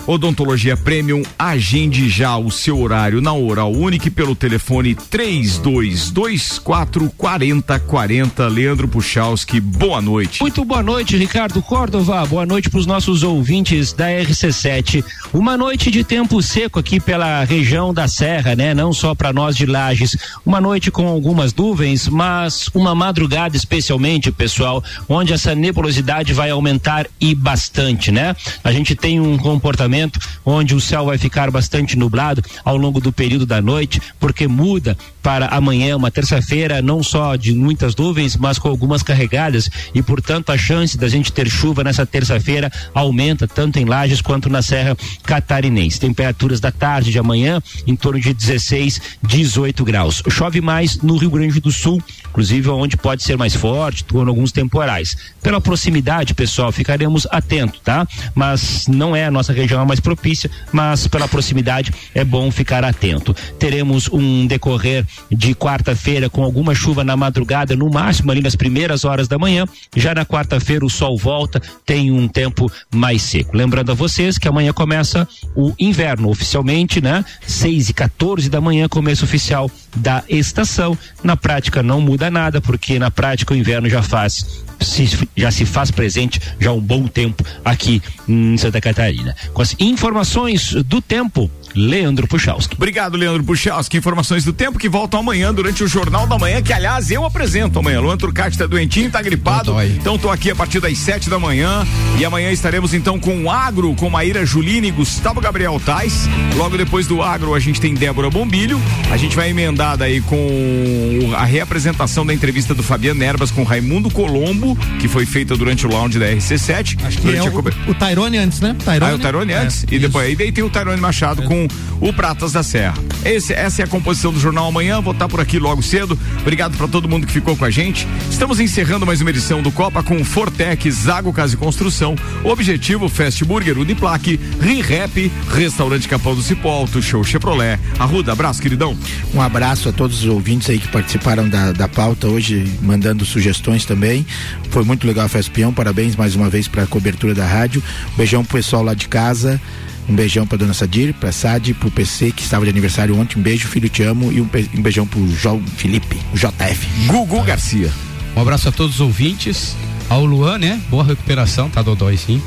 Odontologia Premium, agende já o seu horário na Oral Unique pelo telefone 3224 4040. Leandro Puchalski, boa noite. Muito boa noite, Ricardo Córdova. Boa noite para os nossos ouvintes da RC7. Uma noite de tempo seco aqui pela região da Serra, né? Não só para nós de Lages. Uma noite com algumas nuvens, mas uma madrugada especialmente, pessoal, onde essa nebulosidade vai aumentar e bastante, né? A gente tem um comportamento onde o céu vai ficar bastante nublado ao longo do período da noite, porque muda para amanhã, uma terça-feira, não só de muitas nuvens, mas com algumas carregadas e, portanto, a chance da gente ter chuva nessa terça-feira aumenta tanto em Lages quanto na Serra Catarinense. Temperaturas da tarde de amanhã em torno de 16, 18 graus. Chove mais no Rio Grande do Sul, inclusive onde pode ser mais forte, com alguns temporais. Pela proximidade, pessoal, ficaremos atentos, tá? Mas não é a nossa região mais propícia, mas pela proximidade é bom ficar atento. Teremos um decorrer de quarta-feira com alguma chuva na madrugada, no máximo ali nas primeiras horas da manhã. Já na quarta-feira o sol volta, tem um tempo mais seco. Lembrando a vocês que amanhã começa o inverno oficialmente, né? 6 e 14 da manhã, começo oficial da estação. Na prática não muda nada, porque na prática o inverno já faz se, já se faz presente já há um bom tempo aqui em Santa Catarina. Com as informações do tempo, Leandro Puchalski. Obrigado, Leandro Puchalski. Informações do tempo que voltam amanhã durante o Jornal da Manhã, que aliás eu apresento amanhã. Luan Turcati tá doentinho, tá gripado. Então tô aqui a partir das sete da manhã e amanhã estaremos então com o Agro, com Maíra Juline e Gustavo Gabriel Tais. Logo depois do Agro a gente tem Débora Bombilho. A gente vai emendar daí com a reapresentação da entrevista do Fabiano Erbas com Raimundo Colombo, que foi feita durante o lounge da RC7. Acho que é a o, cober- o Tyrone antes, né? Tyrone. ah, o Tyrone É, antes. E depois aí daí tem o Tyrone Machado com o Pratas da Serra. Esse- essa é a composição do Jornal Amanhã. Vou estar por aqui logo cedo. Obrigado para todo mundo que ficou com a gente. Estamos encerrando mais uma edição do Copa com Fortec, Zago Casa e Construção, Objetivo, Fast Burger, Uniplaque, ReRap, Restaurante Capão do Cipó, Auto Show Chevrolet. Arruda, abraço, queridão. Um abraço a todos os ouvintes aí que participaram da, da pauta hoje, mandando sugestões também. Foi muito legal a Festa Peão, parabéns mais uma vez para a cobertura da rádio. Beijão pro pessoal lá de casa. Um beijão pra dona Sadir, pra Sadi, pro PC que estava de aniversário ontem. Um beijo, filho, te amo. E um, um beijão pro João Felipe, o JF. Gugu Garcia. Um abraço a todos os ouvintes. Ao Luan, né? Boa recuperação, tá dodói sim.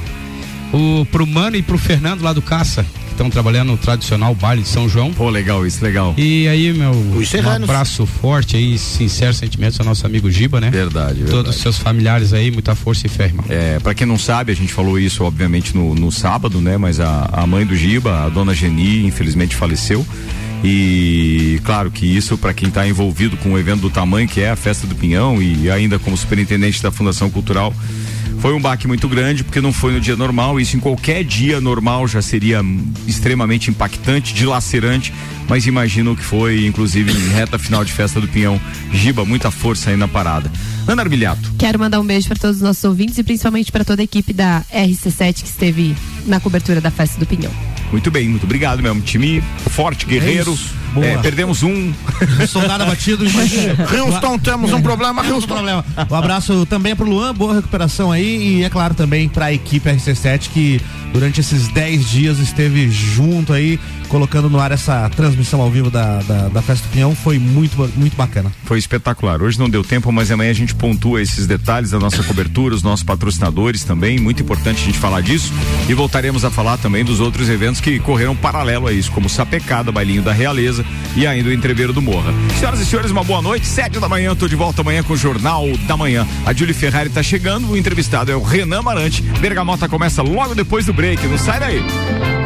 O, pro Mano e pro Fernando lá do Caça, estão trabalhando no tradicional baile de São João. Pô, legal isso, legal. E aí, meu, um abraço forte aí, sincero sentimento ao nosso amigo Giba, né? Verdade, verdade. Todos os seus familiares aí, muita força e fé, irmão. É, para quem não sabe, a gente falou isso obviamente no, no sábado, né? Mas a, a mãe do Giba, a dona Geni, infelizmente faleceu. E claro que isso para quem está envolvido com um evento do tamanho que é a Festa do Pinhão e ainda como superintendente da Fundação Cultural, foi um baque muito grande porque não foi no dia normal. Isso em qualquer dia normal já seria extremamente impactante, dilacerante. Mas imagino que foi, inclusive, em reta final de Festa do Pinhão. Giba, muita força aí na parada. Ana Armiliato. Quero mandar um beijo para todos os nossos ouvintes e principalmente para toda a equipe da RC7 que esteve na cobertura da Festa do Pinhão. Muito bem, muito obrigado mesmo. Time forte, guerreiro. É. Boa. É, perdemos um. Soldado abatido. Houston, temos um problema, Temos um problema. Um abraço também pro Luan, boa recuperação aí. E é claro também pra equipe RC7 que durante esses 10 dias esteve junto aí, colocando no ar essa transmissão ao vivo da, da, da Festa do Pinhão. Foi muito, muito bacana. Foi espetacular. Hoje não deu tempo, mas amanhã a gente pontua esses detalhes da nossa cobertura, os nossos patrocinadores também. Muito importante a gente falar disso. E voltaremos a falar também dos outros eventos que correram paralelo a isso, como Sapecada, Bailinho da Realeza e ainda o Entreveiro do Morra. Senhoras e senhores, uma boa noite. Sete da manhã, tô de volta amanhã com o Jornal da Manhã. A Julie Ferrari tá chegando, o entrevistado é o Renan Marante. Bergamota começa logo depois do break. Não sai daí.